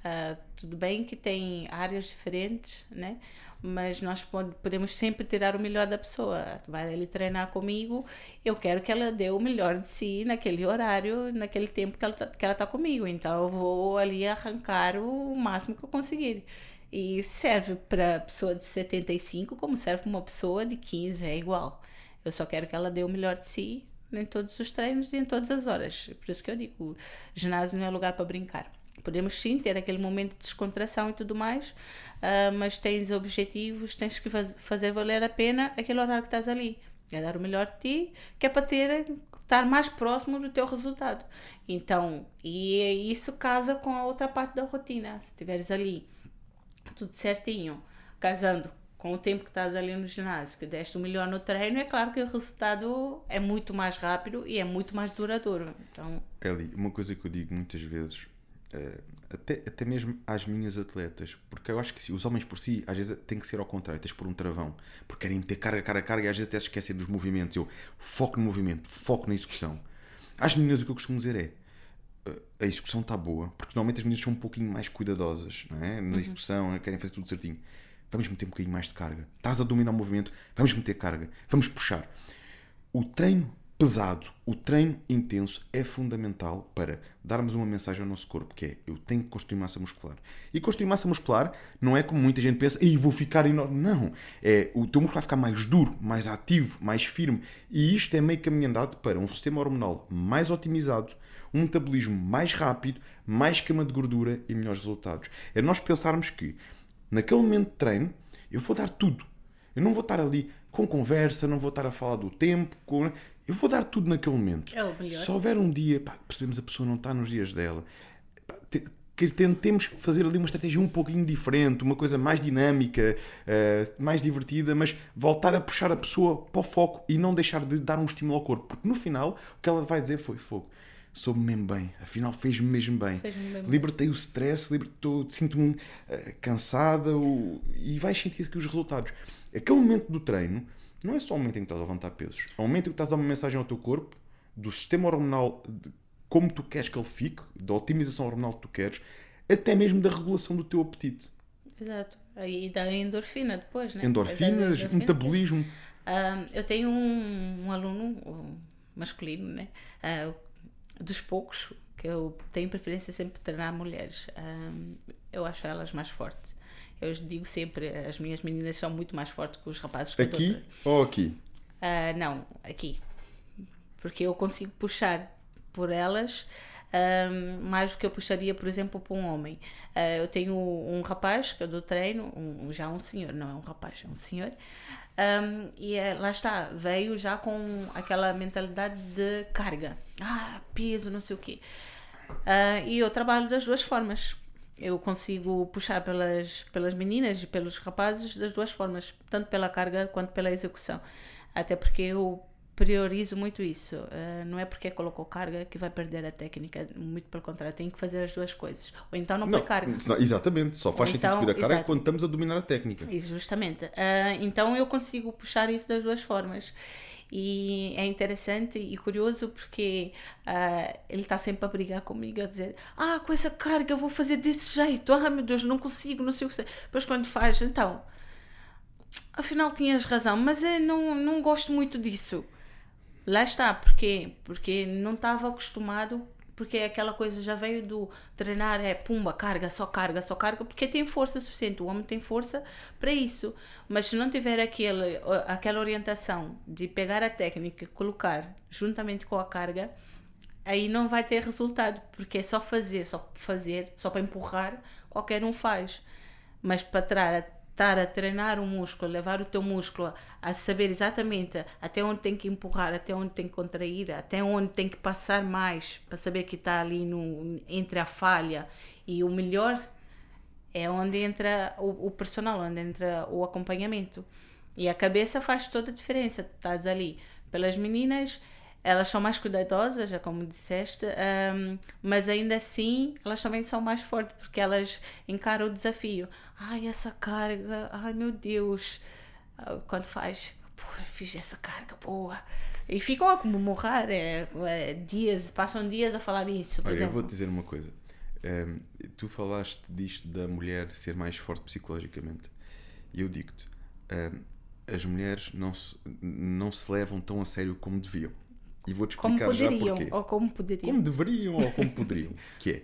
Ah, tudo bem que tem áreas diferentes, né? Mas nós pod- podemos sempre tirar o melhor da pessoa. Vai ali treinar comigo, eu quero que ela dê o melhor de si naquele horário, naquele tempo que ela tá, que ela tá comigo. Então eu vou ali arrancar o máximo que eu conseguir. E serve para pessoa de 75 como serve para uma pessoa de 15, é igual. Eu só quero que ela dê o melhor de si em todos os treinos e em todas as horas. Por isso que eu digo, ginásio não é lugar para brincar. Podemos sim ter aquele momento de descontração e tudo mais, ah, mas tens objetivos, tens que faz- fazer valer a pena aquele horário que estás ali. É dar o melhor de ti, que é para ter, estar mais próximo do teu resultado. Então, e isso casa com a outra parte da rotina. Se estiveres ali tudo certinho, casando com o tempo que estás ali no ginásio, que deste o melhor no treino, é claro que o resultado é muito mais rápido e é muito mais duradouro. Então, Eli, uma coisa que eu digo muitas vezes, até, até mesmo às minhas atletas, porque eu acho que sim, os homens por si, às vezes tem que ser ao contrário, tens por um travão, porque querem ter carga, carga, carga e às vezes até se esquecem dos movimentos. Eu foco no movimento, foco na execução. Às meninas, o que eu costumo dizer é. eh, A execução está boa, porque normalmente as meninas são um pouquinho mais cuidadosas não é? na execução, querem fazer tudo certinho. Vamos meter um bocadinho mais de carga. Estás a dominar o movimento, vamos meter carga, vamos puxar. O treino pesado, o treino intenso é fundamental para darmos uma mensagem ao nosso corpo, que é eu tenho que construir massa muscular. E construir massa muscular não é como muita gente pensa, e vou ficar enorme. Não. É, o teu músculo vai ficar mais duro, mais ativo, mais firme. E isto é meio caminho andado para um sistema hormonal mais otimizado, um metabolismo mais rápido, mais cama de gordura e melhores resultados. É nós pensarmos que naquele momento de treino eu vou dar tudo. Eu não vou estar ali com conversa, não vou estar a falar do tempo, com... eu vou dar tudo naquele momento. É o melhor. Se houver um dia, pá, percebemos a pessoa não está nos dias dela, pá, te- que tentemos fazer ali uma estratégia um pouquinho diferente, uma coisa mais dinâmica, eh, mais divertida, mas voltar a puxar a pessoa para o foco e não deixar de dar um estímulo ao corpo, porque no final o que ela vai dizer foi fogo. Soube mesmo bem, afinal fez-me mesmo bem. Fez-me bem. Libertei o stress, sinto-me eh, cansada o- e vais sentir aqui os resultados. Aquele momento do treino não é só o momento em que estás a levantar pesos, é o momento em que estás a dar uma mensagem ao teu corpo do sistema hormonal, de como tu queres que ele fique, da otimização hormonal que tu queres, até mesmo da regulação do teu apetite. exato. E da endorfina depois, né? Endorfinas, endorfina. metabolismo. Ah, eu tenho um, um aluno masculino, né? Ah, dos poucos que eu tenho preferência sempre treinar mulheres. Ah, eu acho elas mais fortes. Eu digo sempre, as minhas meninas são muito mais fortes que os rapazes que eu Aqui treino. ou aqui? Ah, não, aqui. Porque eu consigo puxar por elas ahm, mais do que eu puxaria, por exemplo, para um homem. Ah, eu tenho um rapaz que eu dou treino, um, já um senhor, não é um rapaz, é um senhor. Ahm, e é, lá está, veio já com aquela mentalidade de carga. Ah, peso, não sei o quê. Ah, e eu trabalho das duas formas. Eu consigo puxar pelas, pelas meninas e pelos rapazes das duas formas, tanto pela carga quanto pela execução. Até porque eu priorizo muito isso. Ah, não é porque colocou carga que vai perder a técnica, muito pelo contrário, tem que fazer as duas coisas. Ou então não, põe carga. não, exatamente, só faz Ou sentido então, subir a carga exato. quando estamos a dominar a técnica. Isso, justamente. Ah, então eu consigo puxar isso das duas formas. E é interessante e curioso porque ah, ele está sempre a brigar comigo, a dizer: Ah, com essa carga eu vou fazer desse jeito. Ah, meu Deus, não consigo, não sei o que. sei." Depois, quando faz, então, afinal tinhas razão, mas eu não, não gosto muito disso. Lá está, porquê? Porque não estava acostumado, porque aquela coisa já veio do treinar, é pumba, carga, só carga, só carga, porque tem força suficiente, o homem tem força para isso. Mas se não tiver aquele, aquela orientação de pegar a técnica e colocar juntamente com a carga, aí não vai ter resultado, porque é só fazer, só fazer, só para empurrar, qualquer um faz. Mas para estar a treinar o músculo, levar o teu músculo a saber exatamente até onde tem que empurrar, até onde tem que contrair, até onde tem que passar mais para saber que está ali no, entre a falha e o melhor é onde entra o, o personal, onde entra o acompanhamento. E a cabeça faz toda a diferença. Estás ali pelas meninas, elas são mais cuidadosas, já como disseste, um, mas ainda assim elas também são mais fortes porque elas encaram o desafio. Ai, essa carga, ai meu Deus, ah, quando faz, porra, fiz essa carga boa. E ficam a morrer é, é, dias, passam dias a falar isso. Por Olha, exemplo. eu vou-te dizer uma coisa. Um, tu falaste disto da mulher ser mais forte psicologicamente. E eu digo-te, um, as mulheres não se, não se levam tão a sério como deviam. E vou-te explicar como poderiam, já porquê. Ou como poderiam. Como deveriam ou como poderiam. <laughs> que é,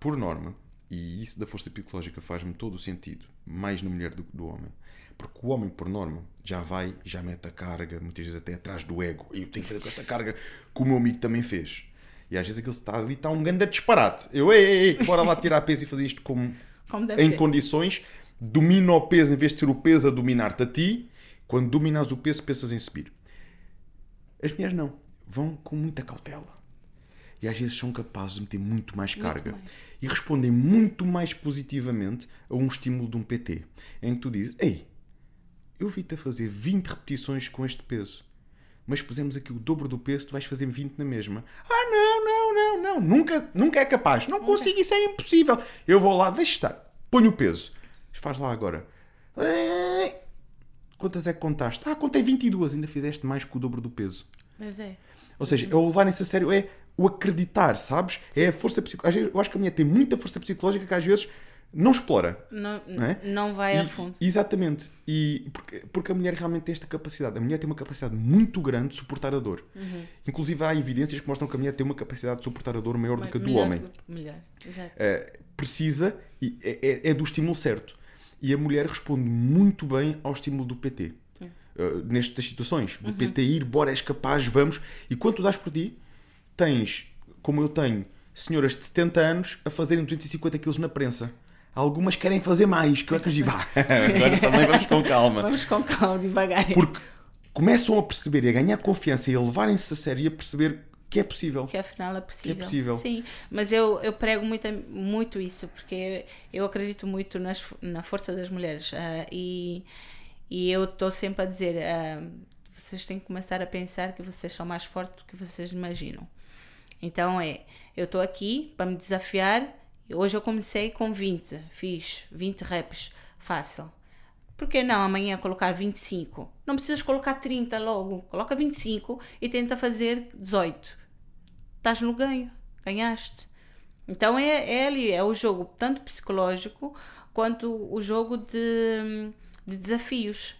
por norma, e isso da força psicológica faz-me todo o sentido, mais na mulher do que do homem. Porque o homem, por norma, já vai, já mete a carga, muitas vezes até atrás do ego. E eu tenho que fazer com esta carga que o meu amigo também fez. E às vezes aquele está ali, está um grande disparate. Eu, ei, ei, ei, bora lá tirar peso e fazer isto como, <laughs> Como em ser. condições. Domina o peso em vez de ser o peso a dominar-te a ti. Quando dominas o peso, pensas em subir. As mulheres não. Vão com muita cautela. E às vezes são capazes de meter muito mais carga. mais. E respondem muito mais positivamente a um estímulo de um PT. Em que tu dizes, ei, eu vi-te a fazer 20 repetições com este peso. Mas pusemos aqui o dobro do peso, tu vais fazer 20 na mesma. Ah, não, não, não, não. Nunca, nunca é capaz. Não consigo, isso é impossível. Eu vou lá, deixa estar. Põe o peso. Faz lá agora. Quantas é que contaste? Ah, contei 22. Ainda fizeste mais que o dobro do peso. Mas é. Ou seja, é o levarem-se a sério, é o acreditar, sabes? É a força psicológica. Eu acho que a mulher tem muita força psicológica que às vezes não explora. Não, Não é? não vai E- a fundo. Exatamente. E porque, porque a mulher realmente tem esta capacidade. A mulher tem uma capacidade muito grande de suportar a dor. Uhum. Inclusive há evidências que mostram que a mulher tem uma capacidade de suportar a dor maior do que a do homem. do- Melhor, exato. Eh, precisa e é, é- é do estímulo certo. E a mulher responde muito bem ao estímulo do PT. É. Uh, nestas situações, Uhum. do PT ir, bora, és capaz, vamos. E quando tu dás por ti, tens, como eu tenho, senhoras de 70 anos a fazerem 250 kg na prensa. Algumas querem fazer mais, que eu digo, <laughs> "Vá, agora também vamos com calma. Vamos com calma, devagar. Porque começam a perceber e a ganhar confiança e a levarem-se a sério e a perceber que é possível. que afinal é possível. possível. Sim, mas eu, eu prego muito, muito isso, porque eu acredito muito nas, na força das mulheres ah, e, e eu estou sempre a dizer: ah, vocês têm que começar a pensar que vocês são mais fortes do que vocês imaginam. Então é, eu estou aqui para me desafiar. Hoje eu comecei com 20, fiz 20 reps, fácil. Por que não amanhã colocar 25? Não precisas colocar 30 logo. Coloca 25 e tenta fazer 18. Estás no ganho. Ganhaste. Então é, é ali, é o jogo tanto psicológico quanto o jogo de, de desafios.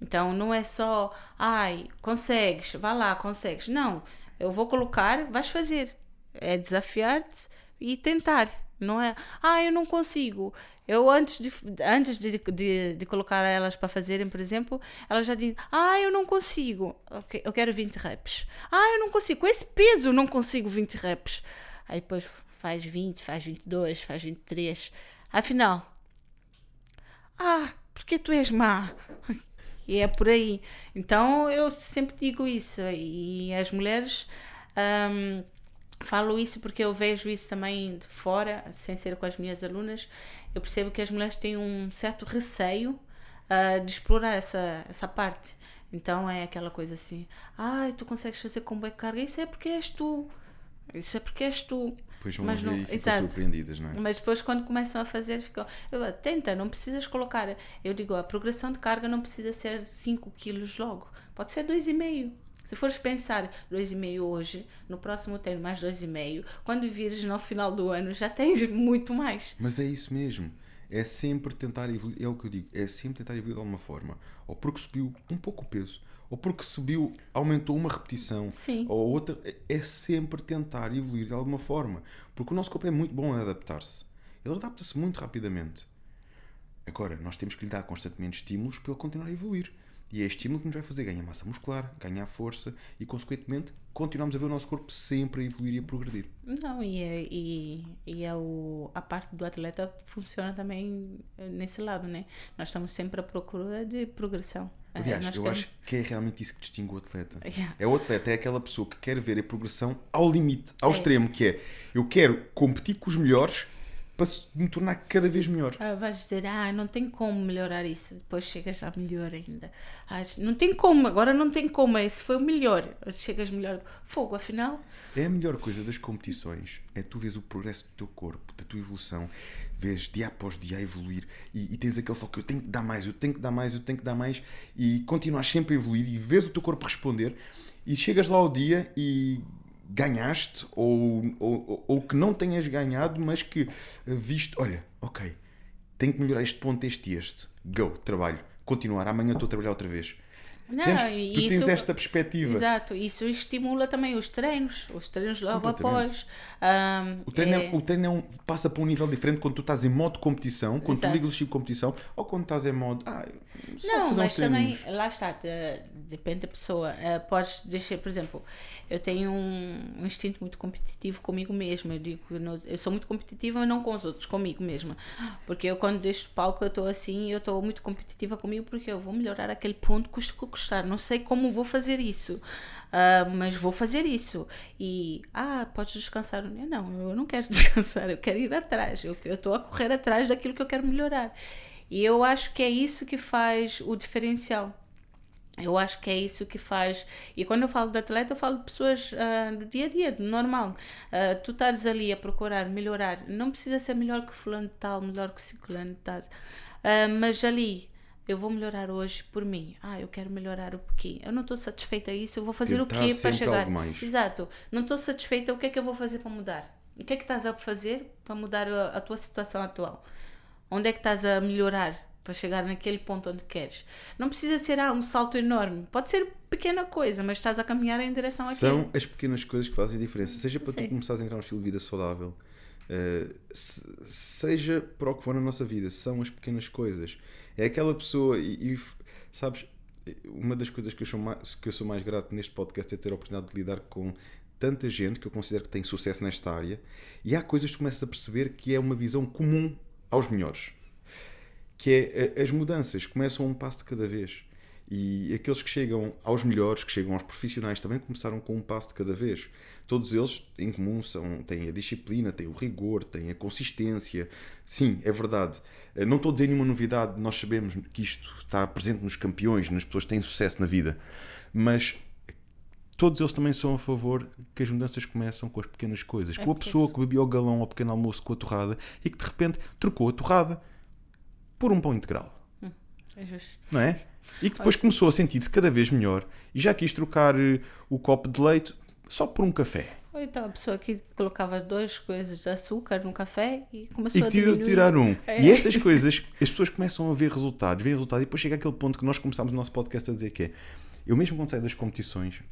Então não é só, ai, consegues, vá lá, consegues. Não, eu vou colocar, vais fazer. É desafiar-te e tentar. Não é, ah, eu não consigo. Eu antes de, antes de, de, de colocar elas para fazerem, por exemplo, elas já dizem, ah, eu não consigo. Ok, eu quero 20 reps. Ah, eu não consigo. Com esse peso não consigo 20 reps. Aí depois faz 20, faz 22, faz 23. Afinal, ah, porque tu és má? E é por aí. Então eu sempre digo isso. E as mulheres. hum, falo isso porque eu vejo isso também de fora, sem ser com as minhas alunas. Eu percebo que as mulheres têm um certo receio ah, de explorar essa, essa parte. Então é aquela coisa assim: ai, tu consegues fazer com boa carga? Isso é porque és tu. Isso é porque és tu. Depois vão Mas ver não- e ficam surpreendidas, não é? Mas depois, quando começam a fazer, ficam. Eu, tenta, não precisas colocar. Eu digo, a progressão de carga não precisa ser 5 quilos logo. Pode ser 2,5. Se fores pensar 2,5 hoje, no próximo tem mais 2,5. Quando vires no final do ano, já tens muito mais. Mas é isso mesmo. É sempre tentar evoluir, é o que eu digo, é sempre tentar evoluir de alguma forma. Ou porque subiu um pouco o peso, ou porque subiu, aumentou uma repetição, Sim. ou outra. É- É sempre tentar evoluir de alguma forma. Porque o nosso corpo é muito bom a adaptar-se. Ele adapta-se muito rapidamente. Agora, nós temos que lhe dar constantemente estímulos para ele continuar a evoluir. E é este estímulo que nos vai fazer ganhar massa muscular, ganhar força e, consequentemente, continuamos a ver o nosso corpo sempre a evoluir e a progredir. Não, e, é, e, e é o, a parte do atleta funciona também nesse lado, né? Nós estamos sempre à procura de progressão. Aliás, Nós eu queremos- acho que é realmente isso que distingue o atleta. Yeah. É o atleta, é aquela pessoa que quer ver a progressão ao limite, ao É. extremo, que é eu quero competir com os melhores para me tornar cada vez melhor. Ah, vais dizer, ah, não tem como melhorar isso. Depois chegas já melhor ainda. Ah, não tem como, agora não tem como. Esse foi o melhor. Chegas melhor. Fogo, afinal. É a melhor coisa das competições, é tu vês o progresso do teu corpo, da tua evolução, vês dia após dia a evoluir e, e tens aquele foco, eu tenho que dar mais, eu tenho que dar mais, eu tenho que dar mais e continuas sempre a evoluir e vês o teu corpo responder e chegas lá ao dia e ganhaste ou, ou, ou que não tenhas ganhado, mas que eh, viste, olha, ok, tenho que melhorar este ponto, este e este, go, trabalho, continuar, amanhã estou a trabalhar outra vez. Não, Entendes? tu tens isso- esta perspectiva. Exato, isso estimula também os treinos, os treinos logo após. Ahm, O treino, é... é- o treino é um- passa para um nível diferente quando tu estás em modo competição, quando Exato. tu ligas o de competição, ou quando estás em modo. Ah, Não, mas também, lá está, de- depende da pessoa. Eh, podes deixar, por exemplo, eu tenho um, um instinto muito competitivo comigo mesma. Eu digo eu sou muito competitiva, mas não com os outros, comigo mesma. Porque eu, quando deixo o palco, eu estou assim, eu estou muito competitiva comigo porque eu vou melhorar aquele ponto, que custar. Não sei como vou fazer isso, ah, mas vou fazer isso. E, ah, podes descansar. Não, eu não quero <laughs> descansar, eu quero ir atrás. Eu estou a correr atrás daquilo que eu quero melhorar. E eu acho que é isso que faz o diferencial. Eu acho que é isso que faz. E quando eu falo de atleta, eu falo de pessoas ah, do dia a dia, do normal. Ah, tu estás ali a procurar melhorar. Não precisa ser melhor que fulano de tal, melhor que ciclano de tal. Ah, mas ali, eu vou melhorar hoje por mim. Ah, eu quero melhorar o pouquinho. Eu não estou satisfeita a isso, eu vou fazer Tentar o quê para chegar? Exato. Não estou satisfeita, o que é que eu vou fazer para mudar? O que é que estás a fazer para mudar a, a tua situação atual? Onde é que estás a melhorar para chegar naquele ponto onde queres? Não precisa ser ah, um salto enorme. Pode ser pequena coisa, mas estás a caminhar em direção àquilo. São as pequenas coisas que fazem a diferença. Seja para Sim. tu começares a entrar num estilo de vida saudável, eh, se- seja para o que for na nossa vida, são as pequenas coisas. É aquela pessoa, e, e, sabes, uma das coisas que eu, sou mais, que eu sou mais grato neste podcast é ter a oportunidade de lidar com tanta gente que eu considero que tem sucesso nesta área, e há coisas que começas a perceber que é uma visão comum aos melhores que é eh, as mudanças começam um passo de cada vez. E aqueles que chegam aos melhores, que chegam aos profissionais, também começaram com um passo de cada vez. Todos eles, em comum, são, têm a disciplina, têm o rigor, têm a consistência. Sim, é verdade. Eh, Não estou a dizer nenhuma novidade, nós sabemos que isto está presente nos campeões, nas pessoas que têm sucesso na vida. Mas todos eles também são a favor que as mudanças começam com as pequenas coisas. É com a pessoa isso- que bebia o galão ao pequeno almoço com a torrada e que de repente trocou a torrada por um pão integral É justo. não é? E que depois começou a sentir-se cada vez melhor e já quis trocar eh, o copo de leite só por um café. Ou então a pessoa que colocava duas coisas de açúcar no café e começou E a que tira- diminuir. tirar um. É. E estas coisas, as pessoas começam a ver resultados, resultados, e depois chega aquele ponto que nós começámos o nosso podcast a dizer que é eu mesmo quando saio das competições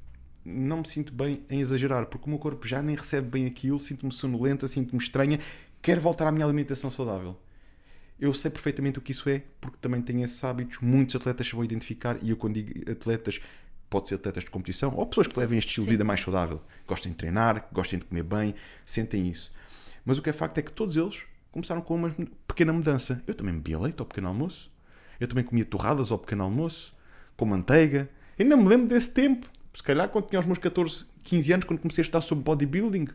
não me sinto bem em exagerar, porque o meu corpo já nem recebe bem aquilo, sinto-me sonolenta, sinto-me estranha, quero voltar à minha alimentação saudável. Eu sei perfeitamente o que isso é, porque também tenho esses hábitos. Muitos atletas vão identificar, e eu, quando digo atletas, pode ser atletas de competição ou pessoas que levem este estilo de Sim. vida mais saudável, gostem de treinar, gostem de comer bem, sentem isso. Mas o que é facto é que todos eles começaram com uma pequena mudança. Eu também bebia leite ao pequeno almoço, eu também comia torradas ao pequeno almoço, com manteiga. Ainda me lembro desse tempo, se calhar quando tinha os meus 14, 15 anos, quando comecei a estudar sobre bodybuilding.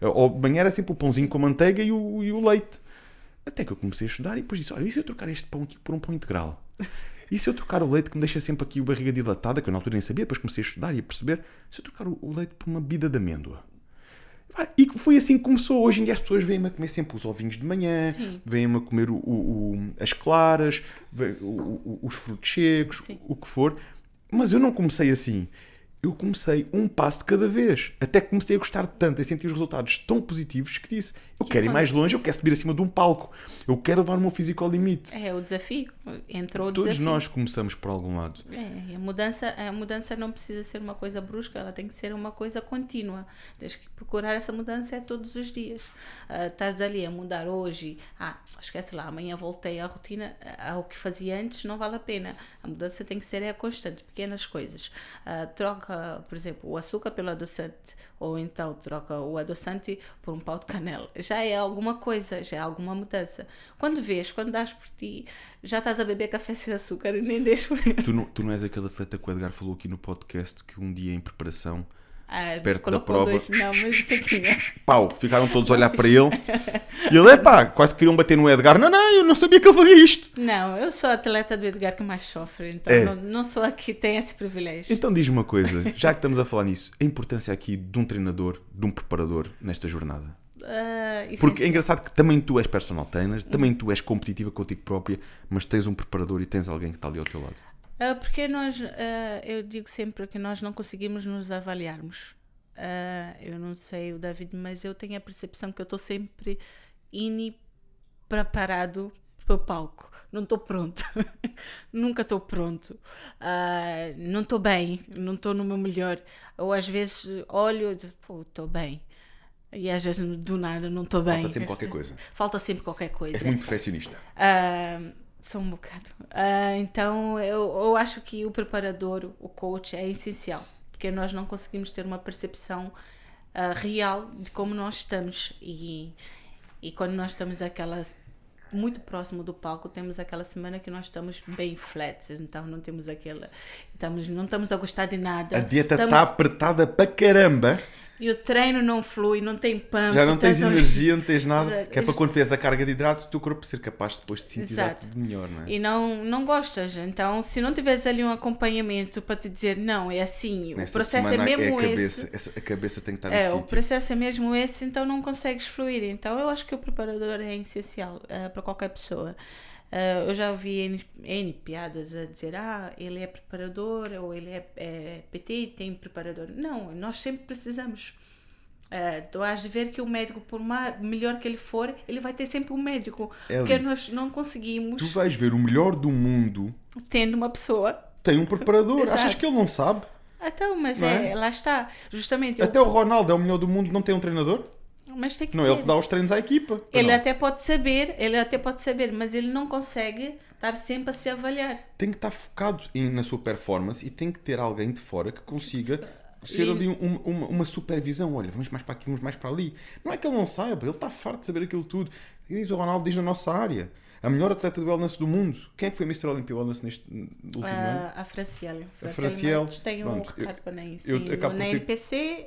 Ou de manhã era sempre o pãozinho com manteiga e o, e o leite. Até que eu comecei a estudar e depois disse: Olha, e se eu trocar este pão aqui por um pão integral? <laughs> E se eu trocar o leite que me deixa sempre aqui a barriga dilatada, que eu na altura nem sabia, depois comecei a estudar e a perceber, se eu trocar o, leite por uma bebida de amêndoa? E foi assim que começou. Hoje em dia as pessoas vêm-me a comer sempre os ovinhos de manhã, vêm-me a comer o- o- o- as claras, os frutos secos, Sim. o que for. Mas eu não comecei assim. Eu comecei um passo de cada vez. Até que comecei a gostar tanto e sentir os resultados tão positivos que disse: Eu quero ir mais longe, eu quero subir acima de um palco, eu quero levar o meu físico ao limite. É o desafio. Entrou o Todos desafio. nós começamos por algum lado. É, a mudança, a mudança não precisa ser uma coisa brusca, ela tem que ser uma coisa contínua. Tens que procurar essa mudança todos os dias. Ah, estás ali a mudar hoje, ah, esquece lá, amanhã voltei à rotina, ah, ao que fazia antes, não vale a pena. A mudança tem que ser é constante, pequenas coisas. Ah, troca, por exemplo, o açúcar pelo adoçante, ou então troca o adoçante por um pau de canela. Já é alguma coisa, já é alguma mudança. Quando vês, quando dás por ti, já estás a beber café sem açúcar e nem deixas por Tu não, tu não és aquele atleta que o Edgar falou aqui no podcast que um dia em preparação, Ah, Perto da prova. dois- não, mas isso aqui é. pau, ficaram todos a olhar para ele e ele, epá, quase queriam bater no Edgar. Não, não, eu não sabia que ele fazia isto. Não, eu sou a atleta do Edgar que mais sofre, então É. não, não sou a que tem esse privilégio. Então diz-me uma coisa, já que estamos a falar nisso, a importância aqui de um treinador, de um preparador nesta jornada. Isso Porque é é engraçado que também tu és personal trainer, também tu és competitiva contigo própria, mas tens um preparador e tens alguém que está ali ao teu lado. Ah, porque nós, ah, eu digo sempre que nós não conseguimos nos avaliarmos. Ah, eu não sei o David, mas eu tenho a percepção que eu estou sempre ini preparado para o palco. Não estou pronto. <laughs> Nunca estou pronto. Ah, não estou bem. Não estou no meu melhor. Ou às vezes olho e digo, pô, estou bem. E às vezes do nada não estou bem. Falta sempre qualquer coisa. Falta sempre qualquer coisa. És muito perfeccionista. Ah, sou um bocado. Ah, então eu, eu acho que o preparador, o coach, é essencial, porque nós não conseguimos ter uma percepção ah, real de como nós estamos. E, e quando nós estamos aquela muito próximo do palco, temos aquela semana que nós estamos bem flats, então não temos aquela. Estamos, não estamos a gostar de nada. A dieta está Estamos- apertada para caramba. E o treino não flui, não tem pump. Já não tens estás a- energia, não tens nada. Exato. Que é para quando fizeres a carga de hidratos, o teu corpo ser capaz depois de sentir Exato. de melhor, não é? E não, não gostas. Então, se não tiveres ali um acompanhamento para te dizer, não, é assim, o processo é mesmo a cabeça, esse. essa- a cabeça tem que estar no É, o sítio. processo é mesmo esse, então não consegues fluir. Então, eu acho que o preparador é essencial eh, para qualquer pessoa. Eh, eu já ouvi N, N piadas a dizer, ah, ele é preparador ou ele é, é PT e tem preparador. Não, nós sempre precisamos. Eh, tu has de ver que o médico, por ma- melhor que ele for, ele vai ter sempre um médico. Ellie, porque nós não conseguimos, Tu vais ver o melhor do mundo, tendo uma pessoa tem um preparador. <laughs> Achas que ele não sabe? Então, mas é? é? lá está. Justamente. eu- Até o Ronaldo é o melhor do mundo, não tem um treinador? Mas tem que Não, ter. ele que dá os treinos à equipa. Ele Não. até pode saber, ele até pode saber, mas ele não consegue estar sempre a se avaliar. Tem que estar focado em- na sua performance e tem que ter alguém de fora que consiga ser E- ali um- uma, uma supervisão. Olha, vamos mais para aqui, vamos mais para ali. Não é que ele não saiba, ele está farto de saber aquilo tudo. E diz o Ronaldo, diz na nossa área. A melhor atleta do wellness do mundo. Quem é que foi Mr. Olympia Wellness neste último ano? Ah, a Franciele. A Franciele tem um recado para nem eu por Na NPC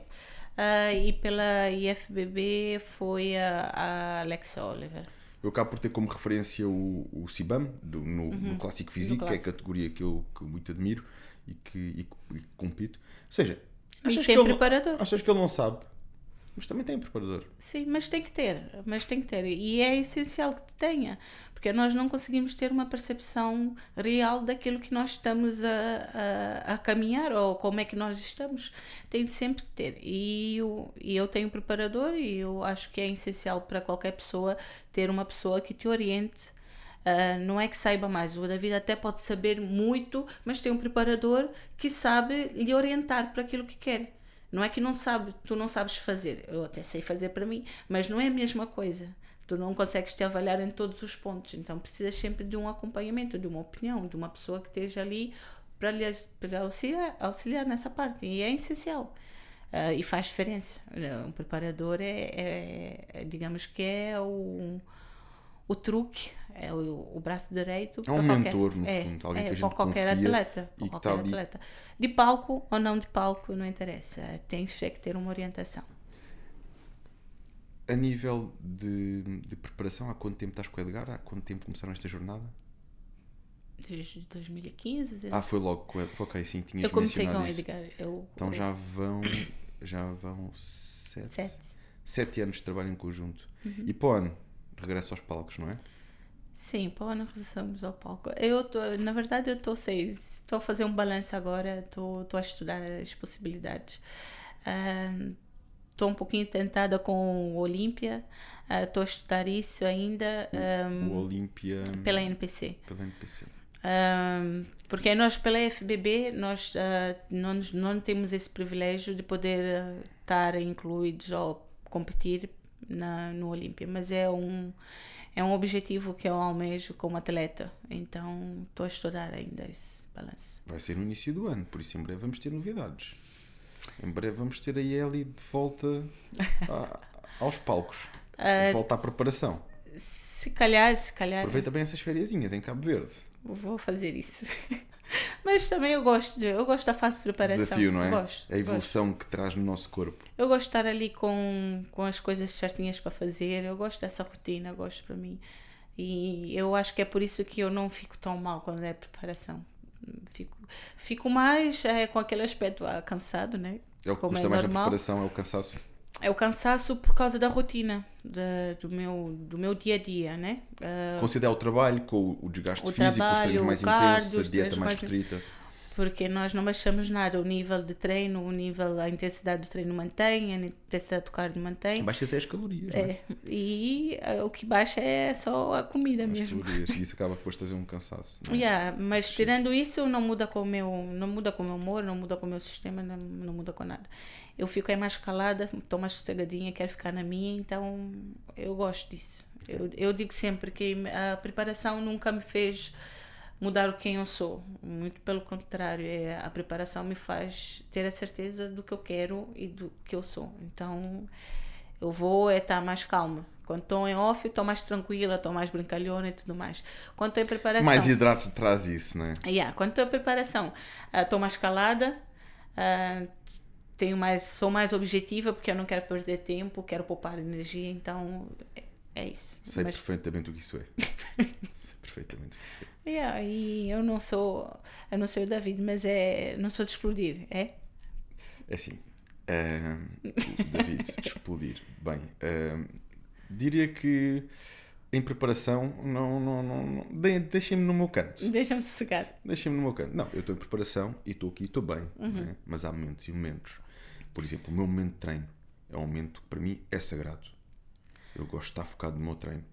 ah, e pela IFBB foi a, a Alexa Oliver. Eu acabo por ter como referência o, o Cibam, do- no, no Clássico Físico, que é a Uhum. categoria que eu, que muito admiro e que, e e compito. Ou seja, E achas tem que, ele, preparador. achas que ele não sabe? Mas também tem preparador. Sim, mas tem que ter, mas tem que ter. E é essencial que te tenha, porque nós não conseguimos ter uma percepção real daquilo que nós estamos a, a, a caminhar ou como é que nós estamos. Tem sempre que ter. E eu, e eu tenho um preparador e eu acho que é essencial para qualquer pessoa ter uma pessoa que te oriente. Ah, não é que saiba mais, o David até pode saber muito, mas tem um preparador que sabe lhe orientar para aquilo que quer. Não é que não sabe, tu não sabes fazer. Eu até sei fazer para mim, mas não é a mesma coisa. Tu não consegues te avaliar em todos os pontos. Então precisas sempre de um acompanhamento, de uma opinião, de uma pessoa que esteja ali para lhe auxiliar, auxiliar nessa parte. E é essencial. Ah, e faz diferença. Um preparador é, é- é, digamos que é o, o truque, é o, o braço direito. É um para qualquer- mentor, no é, fundo, alguém é, que a para gente qualquer atleta. e qualquer ali. atleta. De palco ou não de palco, não interessa. Tens que ter uma orientação. A nível de, de preparação, há quanto tempo estás com o Edgar? Há quanto tempo começaram esta jornada? Desde 2015. Ah, foi logo com o Edgar. Ok, sim, tinhas eu comecei com o. Edgar. Eu, Então eu- já vão, já vão sete, Sete. sete anos de trabalho em conjunto. Uhum. E para o ano, regresso aos palcos, não é? Sim, para o ano regressamos ao palco. Eu tô, na verdade, eu estou estou a fazer um balanço agora, estou a estudar as possibilidades. Estou um pouquinho tentada com o Olímpia, estou a estudar isso ainda. Um, o Olímpia. Pela NPC. Pela NPC. Um, porque nós, pela FBB, nós uh, não, não temos esse privilégio de poder uh, estar incluídos ou competir na, no Olímpia, mas é um, é um objetivo que eu almejo como atleta, então estou a estudar ainda esse balanço. Vai ser no início do ano, por isso em breve vamos ter novidades. Em breve vamos ter a Eli de volta a, aos palcos, <laughs> de uh, volta à preparação. Se calhar, se calhar. Aproveita bem essas fériasinhas em Cabo Verde vou fazer isso. <laughs> Mas também eu gosto de, eu gosto da fase de preparação. Desafio, não é? Gosto. A evolução gosto. que traz no nosso corpo. Eu gosto de estar ali com, com as coisas certinhas para fazer. Eu gosto dessa rotina, gosto para mim. E eu acho que é por isso que eu não fico tão mal quando é preparação. Fico, fico mais é, com aquele aspecto ah, cansado, né? É o que custa é mais normal. na preparação, é o cansaço é o cansaço por causa da rotina do, meu, do meu dia a dia, né? Uh, Considera o trabalho com o desgaste o físico, trabalho, os treinos mais intensos, a dieta mais restrita porque nós não baixamos nada. O nível de treino, o nível, a intensidade do treino mantém, a intensidade do cardio mantém. Baixa as calorias. É. Né? E uh, o que baixa é só a comida as mesmo. Calorias. <laughs> E isso acaba por trazer um cansaço. Né? Yeah, mas Sim. tirando isso, não muda com o meu, não muda com o meu humor, não muda com o meu sistema, não, não muda com nada. Eu fico aí mais calada, estou mais sossegadinha, quero ficar na minha, então eu gosto disso. Eu, eu digo sempre que a preparação nunca me fez mudar o quem eu sou. Muito pelo contrário, é, a preparação me faz ter a certeza do que eu quero e do que eu sou. Então, eu vou é estar mais calma. Quando estou em off, estou mais tranquila, estou mais brincalhona e tudo mais. Quando estou em preparação. Mais hidratos traz isso, né? Yeah, quando estou em preparação, estou uh, mais calada, uh, tenho mais, sou mais objetiva porque eu não quero perder tempo, quero poupar energia, então é, é isso. Sei Mas... perfeitamente o que isso é. <laughs> Sei perfeitamente o que isso é. Yeah, e eu não sou, eu não sou o David, mas é, não sou de explodir, é? É assim, uh, David, <laughs> explodir, bem, uh, diria que em preparação, não, não, não, não deixem-me no meu canto. Deixa-me sossegar. Deixem-me no meu canto. Não, eu estou em preparação e estou aqui e estou bem, uhum. né? mas há momentos e momentos. Por exemplo, o meu momento de treino é um momento que para mim é sagrado. Eu gosto de estar focado no meu treino.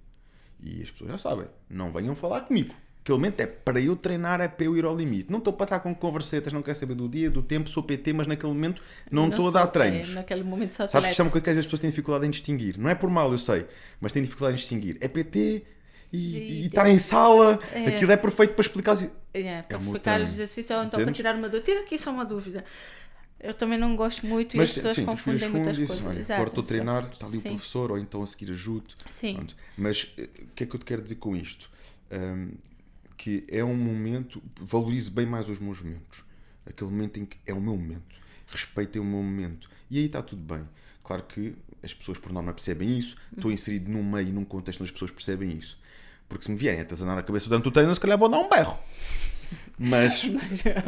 E as pessoas já sabem, não venham falar comigo. Aquele momento é para eu treinar, é para eu ir ao limite. Não estou para estar com conversetas, não quero saber do dia, do tempo, sou PT, mas naquele momento não, não estou a dar treinos. É, naquele momento só Sabes que isto é uma coisa que as pessoas têm dificuldade em distinguir. Não é por mal, eu sei, mas têm dificuldade em distinguir. É PT e, e, e estar em sala, é, aquilo é perfeito para explicar. É, para é explicar os exercícios ou então para tirar uma dúvida. Tira aqui só uma dúvida. Eu também não gosto muito e as pessoas sim, confundem muitas coisas. Olha, Exato, estou a treinar, está ali sim. o professor, ou então a seguir ajudo. Sim. Pronto. Mas eh, o que é que eu te quero dizer com isto? Um, que é um momento, valorizo bem mais os meus momentos. Aquele momento em que é o meu momento. Respeitem o meu momento. E aí está tudo bem. Claro que as pessoas, por norma, percebem isso. Estou inserido num meio, num contexto onde as pessoas percebem isso. Porque se me vierem a atazanar a cabeça durante o treino, se calhar vou dar um berro. <laughs> Mas,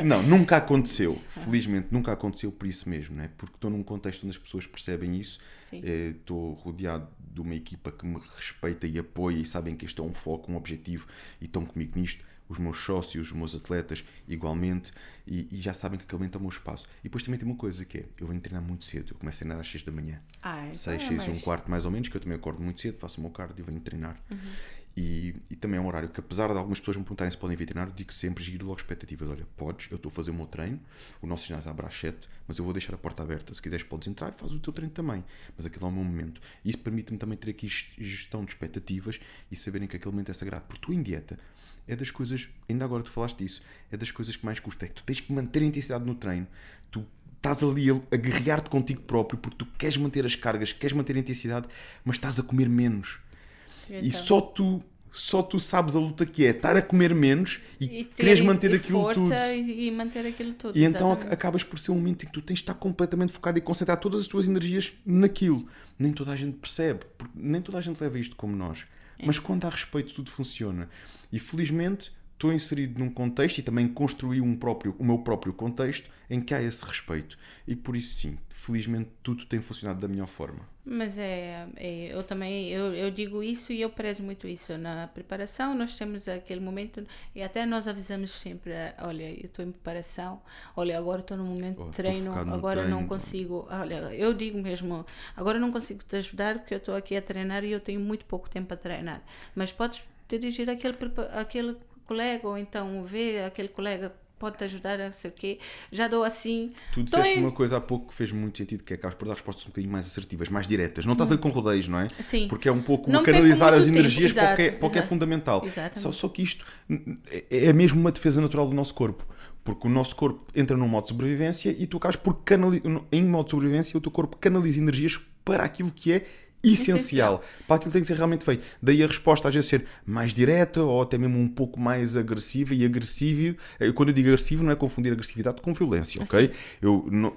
não, nunca aconteceu. Felizmente, nunca aconteceu por isso mesmo, né? porque estou num contexto onde as pessoas percebem isso. Eh, estou rodeado de uma equipa que me respeita e apoia e sabem que este é um foco, um objetivo e estão comigo nisto. Os meus sócios, os meus atletas, igualmente, e, e já sabem que aquele momento é o meu espaço. E depois também tem uma coisa que é: eu venho treinar muito cedo, eu começo a treinar às 6 da manhã, ah, 6, 6 e um quarto mais ou menos, que eu também acordo muito cedo, faço o meu cardio e venho treinar. Uhum. E, e, também é um horário que, apesar de algumas pessoas me perguntarem se podem vir treinar, eu digo sempre giro logo expectativas. Olha, podes, eu estou a fazer o meu treino, o nosso ginásio abre às 7, mas eu vou deixar a porta aberta. Se quiseres, podes entrar e faz o teu treino também. Mas aquele é o meu momento. Isso permite-me também ter aqui gestão de expectativas e saberem que aquele momento é sagrado. Porque tu, em dieta, é das coisas, ainda agora tu falaste disso, é das coisas que mais custa. É que tu tens que manter a intensidade no treino, tu estás ali a guerrear-te contigo próprio porque tu queres manter as cargas, queres manter a intensidade, mas estás a comer menos. Então. E só tu só tu sabes a luta que é estar a comer menos e, e queres manter e aquilo tudo. E manter aquilo tudo. E então acabas por ser um momento em que tu tens de estar completamente focado e concentrar todas as tuas energias naquilo. Nem toda a gente percebe, nem toda a gente leva isto como nós. É. Mas quando há respeito, tudo funciona. E felizmente, estou inserido num contexto e também construí um próprio, o meu próprio contexto em que há esse respeito. E por isso, sim, felizmente tudo tem funcionado da melhor forma. Mas é, é, eu também eu, eu digo isso e eu prezo muito isso na preparação. Nós temos aquele momento e até nós avisamos sempre: olha, eu estou em preparação, olha, agora estou no momento Oh, de treino, agora treino, não então. consigo. Olha, eu digo mesmo: agora não consigo te ajudar porque eu estou aqui a treinar e eu tenho muito pouco tempo a treinar. Mas podes dirigir aquele, aquele colega ou então ver aquele colega pode te ajudar a não sei o quê. Já dou assim. Tu Tô disseste em- uma coisa há pouco que fez muito sentido, que é que acabas por dar respostas um bocadinho mais assertivas, mais diretas. Não estás a ir com rodeios, não é? Sim. Porque é um pouco Não canalizar as energias para o que é, exato, para o que é exato. fundamental. Exatamente. Só, só que isto é é mesmo uma defesa natural do nosso corpo. Porque o nosso corpo entra num modo de sobrevivência e tu acabas por canalizar, em modo de sobrevivência, o teu corpo canaliza energias para aquilo que é essencial, para aquilo tem que ser realmente feito. Daí a resposta às vezes ser mais direta ou até mesmo um pouco mais agressiva e agressivo. eh, Quando eu digo agressivo, não é confundir agressividade com violência, ok? Eu não-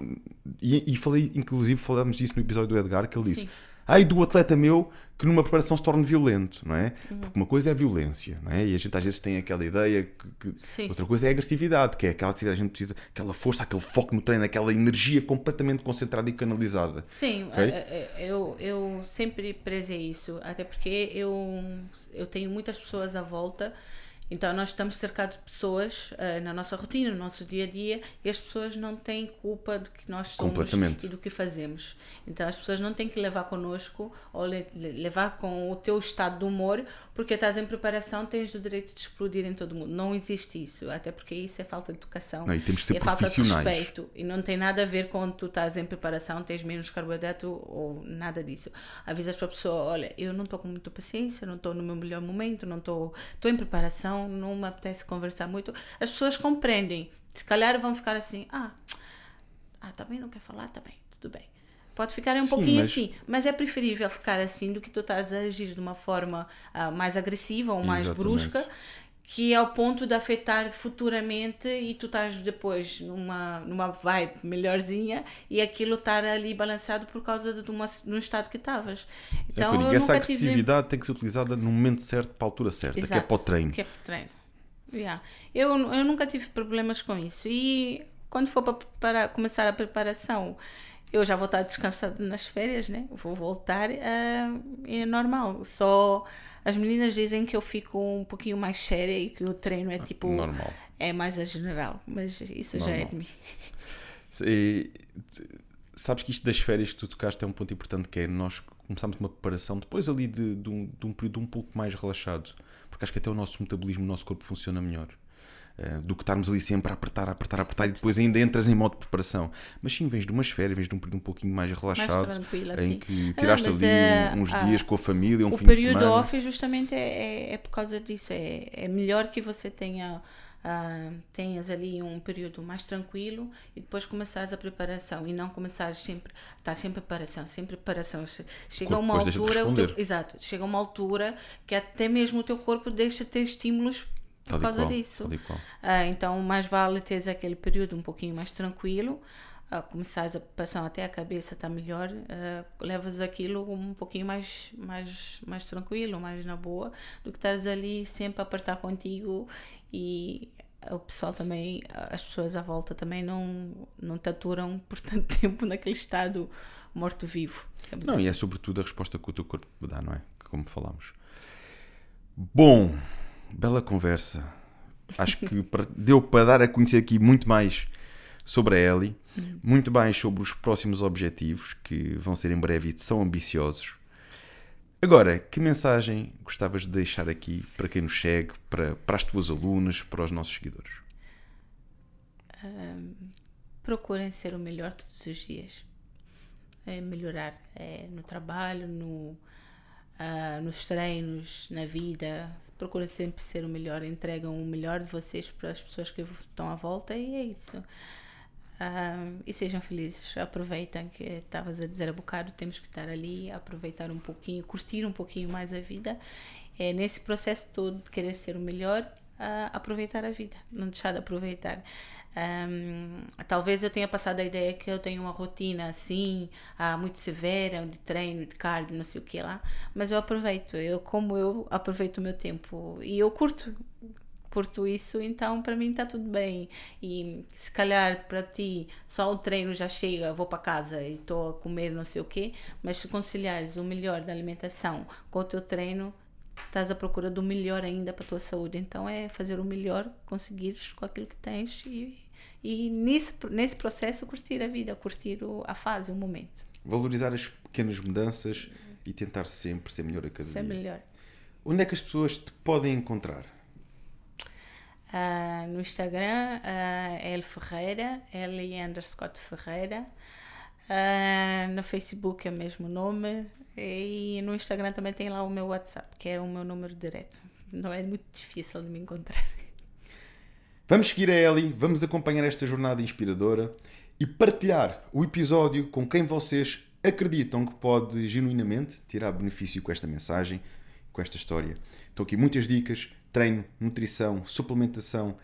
e, e falei, inclusive, falámos disso no episódio do Edgar, que ele disse: Sim. Ai do atleta meu que numa preparação se torne violento, não é? Uhum. Porque uma coisa é a violência, não é? E a gente às vezes tem aquela ideia que, que- Sim, outra coisa é a agressividade, que é aquela que a gente precisa, aquela força, aquele foco no treino, aquela energia completamente concentrada e canalizada. Sim, Ok? eh, eh, eu, eu sempre prezei isso, até porque eu, eu tenho muitas pessoas à volta, então nós estamos cercados de pessoas eh, na nossa rotina, no nosso dia a dia, e as pessoas não têm culpa do que nós somos e do que fazemos. Então as pessoas não têm que levar connosco ou le- le- levar com o teu estado de humor, porque estás em preparação, tens o direito de explodir em todo mundo. Não existe isso, até porque isso é falta de educação. Não, e temos que ser é falta de respeito. E não tem nada a ver com tu estás em preparação, tens menos carboidrato ou nada disso. Avisas para a pessoa: olha, eu não estou com muita paciência, não estou no meu melhor momento, não estou em preparação, não me apetece conversar muito. As pessoas compreendem. Se calhar vão ficar assim: ah, ah também não quer falar, tá bem, tudo bem. Pode ficar um Sim, pouquinho mas- assim, mas é preferível ficar assim do que tu estás a agir de uma forma ah, mais agressiva ou mais Exatamente. brusca que é ao ponto de afetar futuramente e tu estás depois numa, numa vibe melhorzinha e aquilo estar ali balançado por causa de, uma, de um estado que estavas. É o Então, eu eu essa nunca tive agressividade tem que ser utilizada no momento certo, para a altura certa, que é Exato. para o treino. que é para treino. Yeah. Eu, eu nunca tive problemas com isso. E quando for para preparar- começar a preparação, eu já vou estar descansada nas férias, né? Vou voltar. ah, é normal. Só as meninas dizem que eu fico um pouquinho mais séria e que o treino é tipo. Normal. É mais a general. Mas isso já é Normal. de mim. E, sabes que isto das férias que tu tocaste é um ponto importante que é nós começamos uma preparação depois ali de, de um, de um período um pouco mais relaxado porque acho que até o nosso metabolismo, o nosso corpo funciona melhor do que estarmos ali sempre a apertar, a apertar, a apertar e depois ainda entras em modo de preparação mas sim, vens de umas férias, vens de um período um pouquinho mais relaxado tranquilo, em assim. que Ah, tiraste mas, ali eh, um- uns ah, dias com a família, um o fim de período semana off justamente é, é, é por causa disso. É, é melhor que você tenha ah, tenhas ali um período mais tranquilo e depois começares a preparação e não começares sempre estar sempre em preparação, sempre preparação. Che- Chega uma de altura, o teu, exato, chega uma altura que até mesmo o teu corpo deixa de ter estímulos por causa qual, disso. Ah, então, mais vale teres aquele período um pouquinho mais tranquilo, ah, começares a preparação até a cabeça está melhor, ah, levas aquilo um pouquinho mais, mais, mais tranquilo, mais na boa, do que estares ali sempre a apertar contigo e o pessoal também, as pessoas à volta também não, não te aturam <laughs> por tanto tempo naquele estado morto-vivo. Não, assim. e é sobretudo a resposta que o teu corpo dá, não é? Como falámos. Bom, bela conversa. Acho que deu para dar a conhecer aqui muito mais sobre a Ellie, muito mais sobre os próximos objetivos que vão ser em breve e são ambiciosos. Agora, que mensagem gostavas de deixar aqui para quem nos segue, para, para as tuas alunas, para os nossos seguidores? procurem ser o melhor todos os dias. É melhorar é, no trabalho, no, ah, nos treinos, na vida. Procurem sempre ser o melhor, entregam o melhor de vocês para as pessoas que estão à volta e é isso. Ah, e sejam felizes, aproveitem que estavas a dizer a bocado, temos que estar ali, aproveitar um pouquinho, curtir um pouquinho mais a vida. É nesse processo todo de querer ser o melhor, ah, aproveitar a vida, não deixar de aproveitar. Ahm, talvez eu tenha passado a ideia que eu tenho uma rotina assim, ah, muito severa, de treino, de cardio, não sei o que lá, mas eu aproveito, eu como eu aproveito o meu tempo e eu curto suporto isso, então para mim está tudo bem. E se calhar para ti só o treino já chega, vou para casa e estou a comer não sei o quê, mas se conciliares o melhor da alimentação com o teu treino, estás à procura do melhor ainda para a tua saúde. Então é fazer o melhor, conseguires com aquilo que tens e, e nesse, nesse processo curtir a vida, curtir a fase, o momento. Valorizar as pequenas mudanças e tentar sempre ser melhor a cada Ser dia. melhor. Onde é que as pessoas te podem encontrar? Ah, no Instagram, uh, L Ferreira, L underscore Ferreira. Ah, no Facebook é o mesmo nome. E no Instagram também tem lá o meu WhatsApp, que é o meu número direto. Não é muito difícil de me encontrar. Vamos seguir a Ellie, vamos acompanhar esta jornada inspiradora e partilhar o episódio com quem vocês acreditam que pode genuinamente tirar benefício com esta mensagem, com esta história. Estão aqui muitas dicas, treino, nutrição, suplementação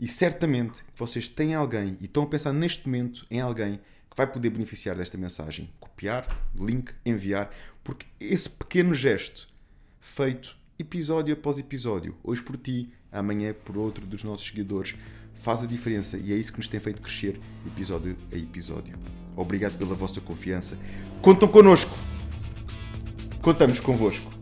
e certamente vocês têm alguém e estão a pensar neste momento em alguém que vai poder beneficiar desta mensagem. Copiar, link, enviar, porque esse pequeno gesto feito episódio após episódio, hoje por ti, amanhã por outro dos nossos seguidores, faz a diferença e é isso que nos tem feito crescer episódio a episódio. Obrigado pela vossa confiança. Contam connosco. Contamos convosco.